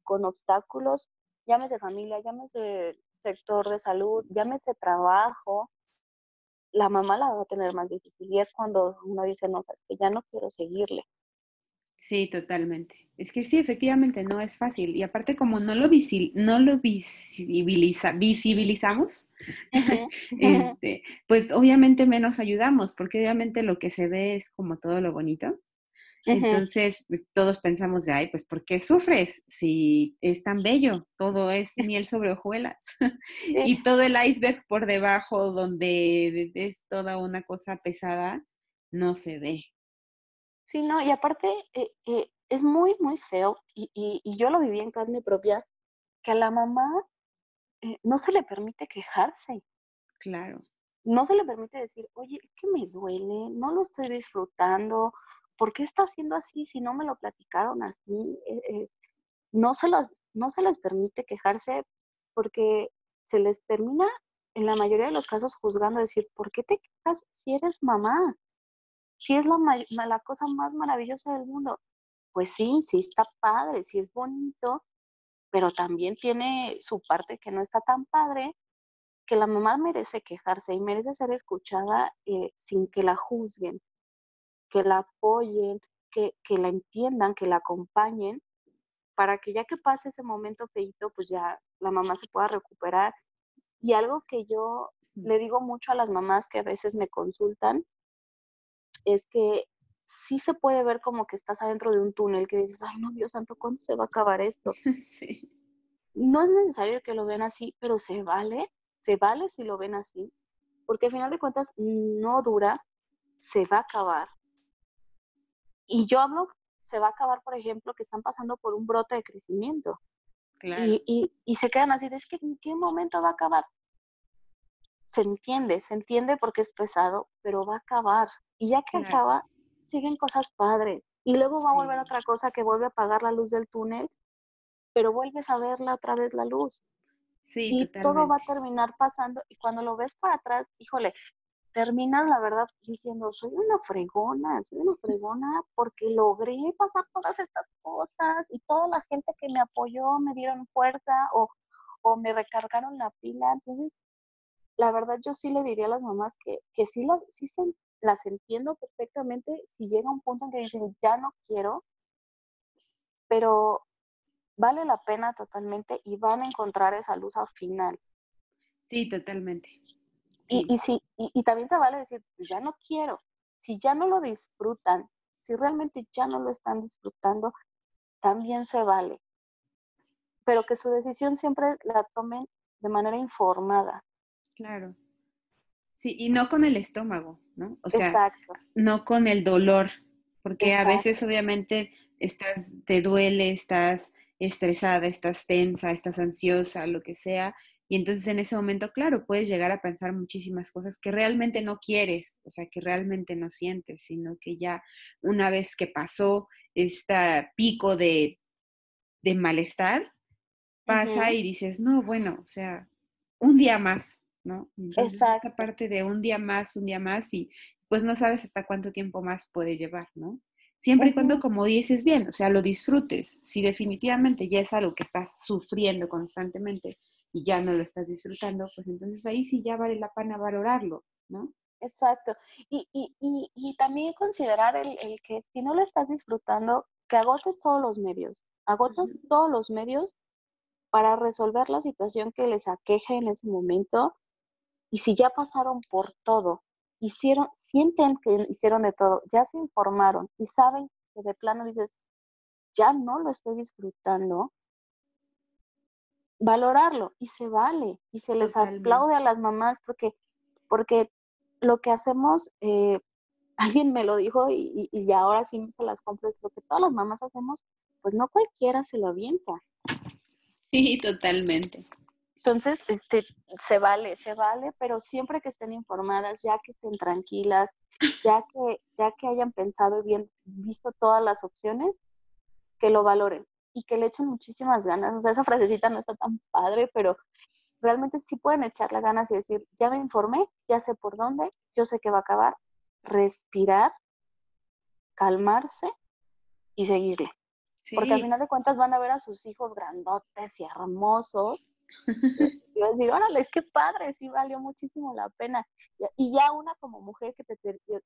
con obstáculos, llámese familia, llámese sector de salud, llámese trabajo, la mamá la va a tener más difícil y es cuando uno dice, no, es que ya no quiero seguirle. Sí, totalmente. Es que sí, efectivamente no es fácil. Y aparte como no lo, no lo visibiliza visibilizamos, [LAUGHS] este, pues obviamente menos ayudamos, porque obviamente lo que se ve es como todo lo bonito. Entonces, pues todos pensamos de, ay, pues ¿por qué sufres si es tan bello? Todo es [LAUGHS] miel sobre hojuelas. [LAUGHS] y todo el iceberg por debajo, donde es toda una cosa pesada, no se ve. Sí, no, y aparte eh, eh, es muy, muy feo, y, y, yo lo viví en carne propia, que a la mamá eh, no se le permite quejarse. Claro. No se le permite decir, oye, es que me duele, no lo estoy disfrutando, ¿por qué está haciendo así si no me lo platicaron así? no, se los, no se les permite quejarse porque se les termina en la mayoría de los casos juzgando, decir, ¿por qué te quejas si eres mamá? Si es la, la cosa más maravillosa del mundo. Pues sí, sí está padre, sí es bonito, pero también tiene su parte que no está tan padre, que la mamá merece quejarse y merece ser escuchada eh, sin que la juzguen, que la apoyen, que, que, la entiendan, que la acompañen, para que ya que pase ese momento feito, pues ya la mamá se pueda recuperar. Y algo que yo le digo mucho a las mamás que a veces me consultan, es que sí se puede ver como que estás adentro de un túnel que dices, ay no, Dios santo, ¿cuándo se va a acabar esto? [LAUGHS] Sí. No es necesario que lo vean así, pero se vale, se vale si lo ven así, porque al final de cuentas no dura, se va a acabar. Y yo hablo, se va a acabar, por ejemplo, que están pasando por un brote de crecimiento. Claro. Y, y, se quedan así, es que ¿en qué momento va a acabar? Se entiende, se entiende porque es pesado, pero va a acabar. Y ya que acaba, siguen cosas padres. Y luego va a volver otra cosa que vuelve a apagar la luz del túnel, pero vuelves a verla otra vez la luz. Sí, y todo va a terminar pasando. Y cuando lo ves para atrás, híjole, terminas la verdad diciendo, soy una fregona, soy una fregona porque logré pasar todas estas cosas y toda la gente que me apoyó me dieron fuerza o, o me recargaron la pila. Entonces, la verdad yo sí le diría a las mamás que, que sí, lo, sí se las entiendo perfectamente si llega un punto en que dicen, ya no quiero, pero vale la pena totalmente y van a encontrar esa luz al final. Sí, totalmente. Y, y, sí, y, también se vale decir, pues ya no quiero. Si ya no lo disfrutan, si realmente ya no lo están disfrutando, también se vale. Pero que su decisión siempre la tomen de manera informada. Claro. Sí, y no con el estómago, ¿no? O sea, no con el dolor porque a veces obviamente estás, te duele, estás estresada, estás tensa, estás ansiosa, lo que sea, y entonces en ese momento, claro, puedes llegar a pensar muchísimas cosas que realmente no quieres, o sea, que realmente no sientes, sino que ya una vez que pasó este pico de, de malestar, pasa y dices, no, bueno, o sea, un día más, ¿no? Entonces, esta parte de un día más, un día más, y pues no sabes hasta cuánto tiempo más puede llevar, ¿no? Siempre y cuando, como dices bien, o sea, lo disfrutes. Si definitivamente ya es algo que estás sufriendo constantemente y ya no lo estás disfrutando, pues entonces ahí sí ya vale la pena valorarlo, ¿no? Exacto. Y, y, y, y también considerar el, el, que si no lo estás disfrutando, que agotes todos los medios, agotes todos los medios para resolver la situación que les aqueja en ese momento. Y si ya pasaron por todo, hicieron, sienten que hicieron de todo, ya se informaron y saben que de plano dices, ya no lo estoy disfrutando, valorarlo y se vale y se les aplaude a las mamás porque, porque lo que hacemos, eh, [LAUGHS] alguien me lo dijo y, y, ahora sí se las compro, es lo que todas las mamás hacemos, pues no cualquiera se lo avienta. Sí, totalmente. Entonces, este, se vale, se vale, pero siempre que estén informadas, ya que estén tranquilas, ya que, ya que hayan pensado y bien visto todas las opciones, que lo valoren y que le echen muchísimas ganas. O sea, esa frasecita no está tan padre, pero realmente sí pueden echarle ganas y decir, ya me informé, ya sé por dónde, yo sé que va a acabar, respirar, calmarse y seguirle. Porque al final de cuentas van a ver a sus hijos grandotes y hermosos. Y van a decir, órale, qué padre, sí valió muchísimo la pena. Y ya una como mujer que te,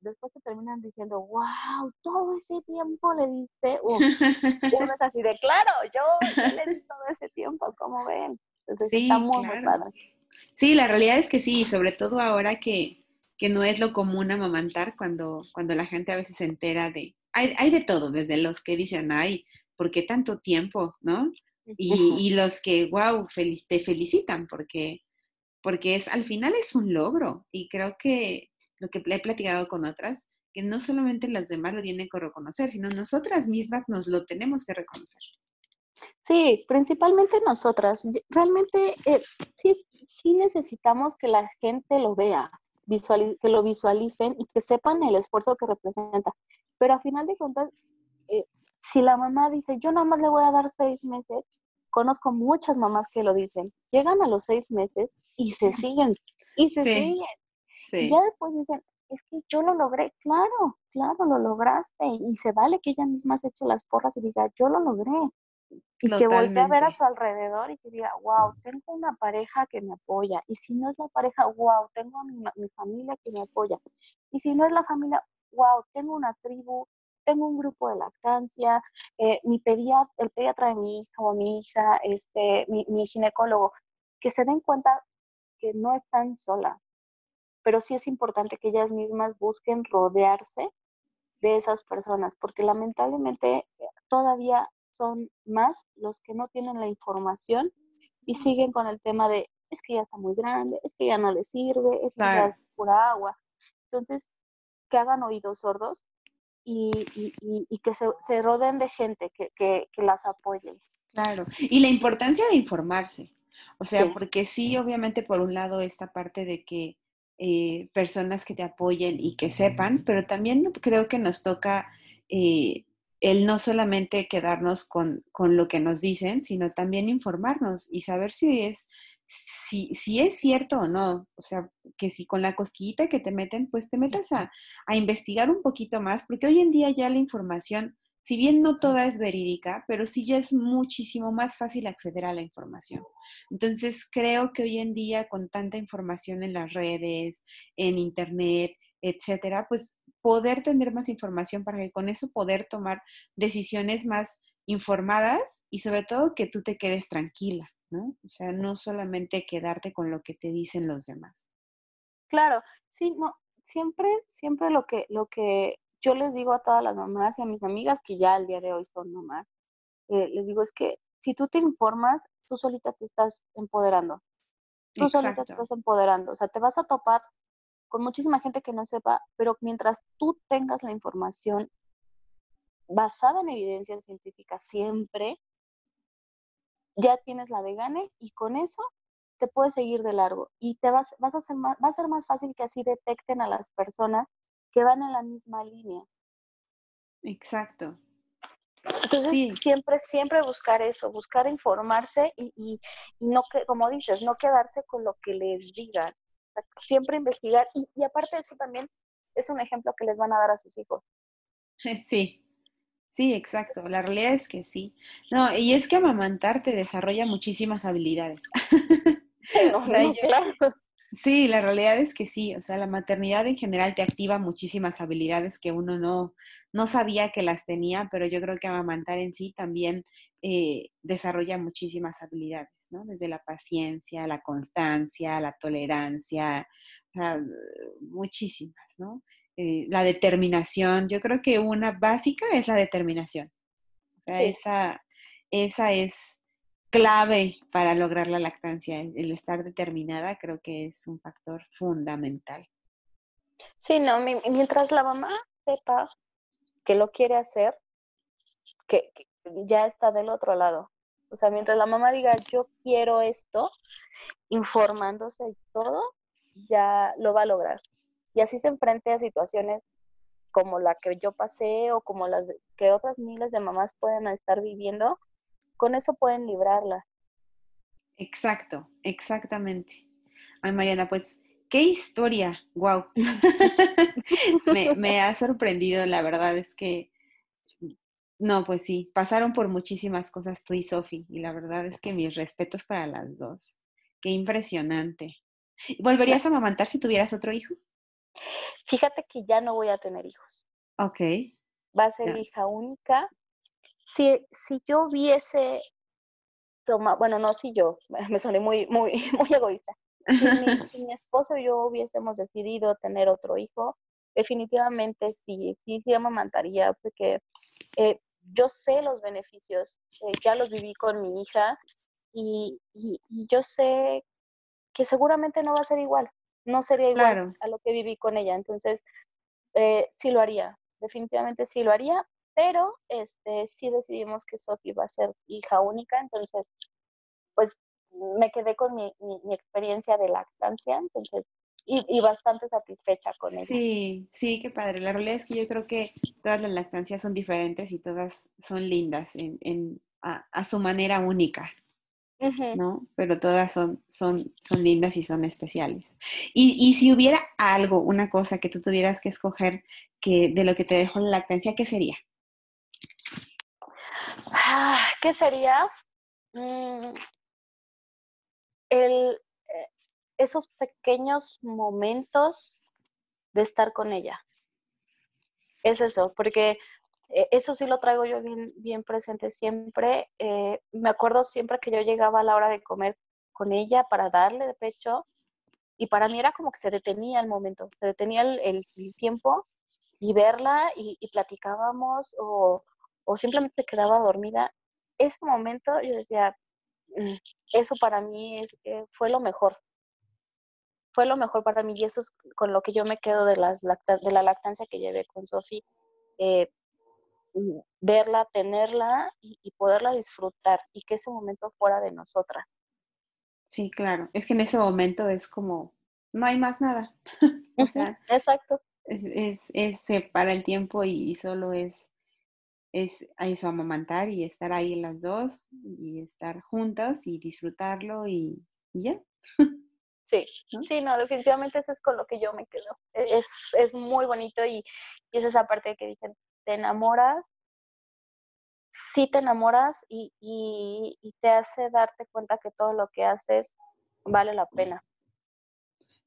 después te terminan diciendo, wow, todo ese tiempo le diste. [LAUGHS] Uno es así de, claro, yo le di todo ese tiempo, ¿cómo ven? Entonces está muy, muy padre. Sí, la realidad es que sí, sobre todo ahora que, que no es lo común amamantar cuando, cuando la gente a veces se entera de, hay, hay de todo, desde los que dicen, ay, ¿por qué tanto tiempo? ¿No? Y, los que, wow, te felicitan porque, porque es, al final es un logro. Y creo que lo que he platicado con otras, que no solamente las demás lo tienen que reconocer, sino nosotras mismas nos lo tenemos que reconocer. Sí, principalmente nosotras. Realmente eh, sí, sí necesitamos que la gente lo vea, que lo visualicen y que sepan el esfuerzo que representa. Pero a final de cuentas, eh, si la mamá dice, yo nada más le voy a dar seis meses, conozco muchas mamás que lo dicen, llegan a los seis meses y se siguen, y se siguen. Y ya después dicen, es que yo lo logré, claro, claro, lo lograste, y se vale que ella misma se eche las porras y diga, yo lo logré. Y que voltee a ver a su alrededor y que diga, wow, tengo una pareja que me apoya. Y si no es la pareja, wow, tengo mi, mi familia que me apoya. Y si no es la familia, wow, tengo una tribu, tengo un grupo de lactancia, eh, mi pediatra, el pediatra de mi hija o mi hija, este, mi, mi ginecólogo, que se den cuenta que no están solas, pero sí es importante que ellas mismas busquen rodearse de esas personas, porque lamentablemente eh, todavía son más los que no tienen la información y siguen con el tema de es que ya está muy grande, es que ya no le sirve, es que ya es pura agua. Entonces, que hagan oídos sordos y, que se, se, rodeen de gente que, que, las apoyen. Claro, y la importancia de informarse. O sea, porque sí, obviamente, por un lado, esta parte de que eh, personas que te apoyen y que sepan, pero también creo que nos toca eh, el no solamente quedarnos con, con, lo que nos dicen, sino también informarnos y saber si es, si, si es cierto o no. O sea, que si con la cosquillita que te meten, pues te metas a, a investigar un poquito más, porque hoy en día ya la información, si bien no toda es verídica, pero sí ya es muchísimo más fácil acceder a la información. Entonces, creo que hoy en día con tanta información en las redes, en internet, etcétera, pues poder tener más información para que con eso poder tomar decisiones más informadas y sobre todo que tú te quedes tranquila, ¿no? O sea, no solamente quedarte con lo que te dicen los demás. Claro, sí, no, siempre, siempre lo que, lo que yo les digo a todas las mamás y a mis amigas que ya al día de hoy son mamás, eh, les digo es que si tú te informas, tú solita te estás empoderando. Tú solita te estás empoderando. O sea, te vas a topar con muchísima gente que no sepa, pero mientras tú tengas la información basada en evidencia científica siempre, ya tienes la de gane y con eso te puedes seguir de largo y te vas, vas a ser más, va a ser más fácil que así detecten a las personas que van en la misma línea. Exacto. Entonces, siempre, siempre buscar eso, buscar informarse y, y, no, que, como dices, no quedarse con lo que les digan. Siempre investigar y, y aparte de eso también es un ejemplo que les van a dar a sus hijos. [LAUGHS] Sí, sí, exacto. La realidad es que sí. No, y es que amamantar te desarrolla muchísimas habilidades. [LAUGHS] Sí, la realidad es que sí, o sea, la maternidad en general te activa muchísimas habilidades que uno no, no sabía que las tenía, pero yo creo que amamantar en sí también eh, desarrolla muchísimas habilidades, ¿no? Desde la paciencia, la constancia, la tolerancia, muchísimas, ¿no? Eh, la determinación, yo creo que una básica es la determinación. O sea, esa, esa es clave para lograr la lactancia. El estar determinada creo que es un factor fundamental. Sí, no, mientras la mamá sepa que lo quiere hacer, que, ya está del otro lado. O sea, mientras la mamá diga, yo quiero esto, informándose y todo, ya lo va a lograr. Y así se enfrente a situaciones como la que yo pasé o como las que otras miles de mamás pueden estar viviendo, con eso pueden librarla. Exacto, exactamente. Ay, Mariana, pues, qué historia, wow. [LAUGHS] [LAUGHS] me, ha sorprendido, la verdad es que, no, pues sí, pasaron por muchísimas cosas tú y Sofi, y la verdad es que mis respetos para las dos. Qué impresionante. ¿Volverías a amamantar si tuvieras otro hijo? Fíjate que ya no voy a tener hijos. Ok. Va a ser hija única si, si yo hubiese tomado, bueno, no si yo, [LAUGHS] me soné muy, muy, [LAUGHS] muy egoísta. [LAUGHS] Si mi, esposo y yo hubiésemos decidido tener otro hijo, definitivamente sí, sí, sí amamantaría, porque eh, yo sé los beneficios, eh, ya los viví con mi hija y, y, yo sé que seguramente no va a ser igual, no sería igual a lo que viví con ella, entonces eh, sí lo haría, definitivamente sí lo haría, pero este, sí decidimos que Sophie va a ser hija única, entonces, pues me quedé con mi, mi, experiencia de lactancia, entonces, y, bastante satisfecha con ella. Sí, sí, qué padre. La realidad es que yo creo que todas las lactancias son diferentes y todas son lindas en, en a, su manera única. ¿no? Pero todas son, son, son lindas y son especiales. Y, y, si hubiera algo, una cosa que tú tuvieras que escoger que de lo que te dejó la lactancia, ¿qué sería? Ah, ¿Qué sería? Mm, el, esos pequeños momentos de estar con ella. Es eso, porque eh, eso sí lo traigo yo bien, bien presente siempre. Eh, me acuerdo siempre que yo llegaba a la hora de comer con ella para darle de pecho y para mí era como que se detenía el momento, se detenía el, tiempo y verla y, platicábamos o, o simplemente se quedaba dormida, ese momento yo decía, mm, eso para mí eh, fue lo mejor. Fue lo mejor para mí y eso es con lo que yo me quedo de, las de la lactancia que llevé con Sofi. Eh, verla, tenerla y, poderla disfrutar y que ese momento fuera de nosotras. Sí, claro. Es que en ese momento es como, no hay más nada. [LAUGHS] o sea, exacto. Es, es, se para el tiempo y solo es es eso, amamantar y estar ahí las dos y estar juntas y disfrutarlo y, ya. [LAUGHS] Sí, sí, no, definitivamente eso es con lo que yo me quedo. E, es, es muy bonito y, es esa parte que dicen, te enamoras, sí te enamoras y, y, y te hace darte cuenta que todo lo que haces vale la pena.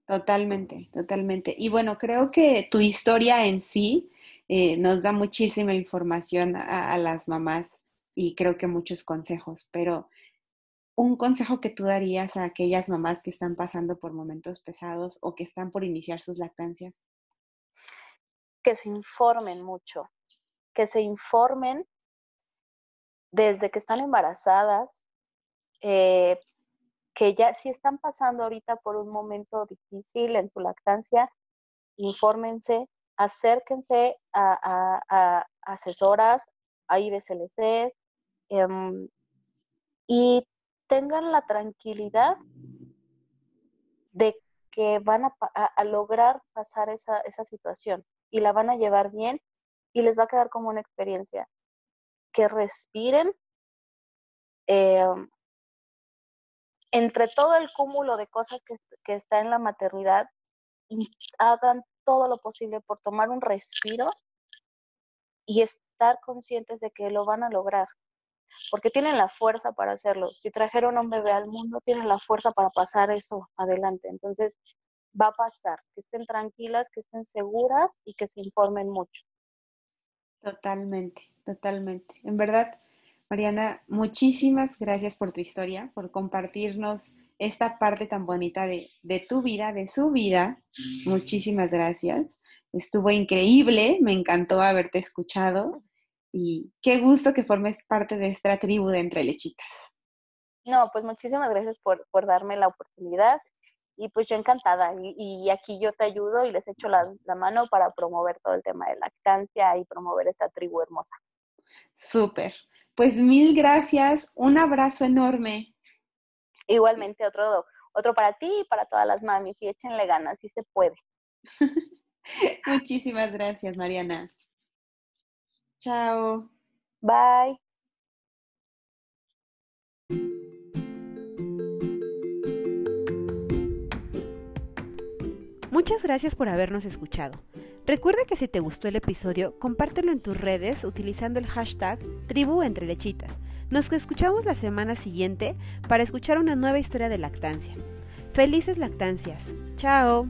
Totalmente, totalmente. Y bueno, creo que tu historia en sí eh, nos da muchísima información a, las mamás y creo que muchos consejos, pero un consejo que tú darías a aquellas mamás que están pasando por momentos pesados o que están por iniciar sus lactancias? Que se informen mucho, que se informen desde que están embarazadas, eh, que ya si están pasando ahorita por un momento difícil en su lactancia, infórmense, acérquense a, asesoras, hay IBCLC, em, y tengan la tranquilidad de que van a, lograr pasar esa, situación y la van a llevar bien y les va a quedar como una experiencia. Que respiren em, entre todo el cúmulo de cosas que, que está en la maternidad, hagan todo lo posible por tomar un respiro y estar conscientes de que lo van a lograr, porque tienen la fuerza para hacerlo. Si trajeron a un bebé al mundo, tienen la fuerza para pasar eso adelante. Entonces, va a pasar, que estén tranquilas, que estén seguras y que se informen mucho. Totalmente, totalmente. En verdad, Mariana, muchísimas gracias por tu historia, por compartirnos esta parte tan bonita de, tu vida, de su vida. Muchísimas gracias. Estuvo increíble, me encantó haberte escuchado y qué gusto que formes parte de esta tribu de Entre Lechitas. No, pues muchísimas gracias por, darme la oportunidad y pues yo encantada y, aquí yo te ayudo y les echo la, la, mano para promover todo el tema de lactancia y promover esta tribu hermosa. Súper. Pues mil gracias, un abrazo enorme. Igualmente otro, otro para ti y para todas las mamis y échenle ganas, si se puede. [LAUGHS] Muchísimas gracias, Mariana. Chao. Bye. Muchas gracias por habernos escuchado. Recuerda que si te gustó el episodio, compártelo en tus redes utilizando el hashtag Tribu Entre Lechitas. Nos escuchamos la semana siguiente para escuchar una nueva historia de lactancia. Felices lactancias. Chao.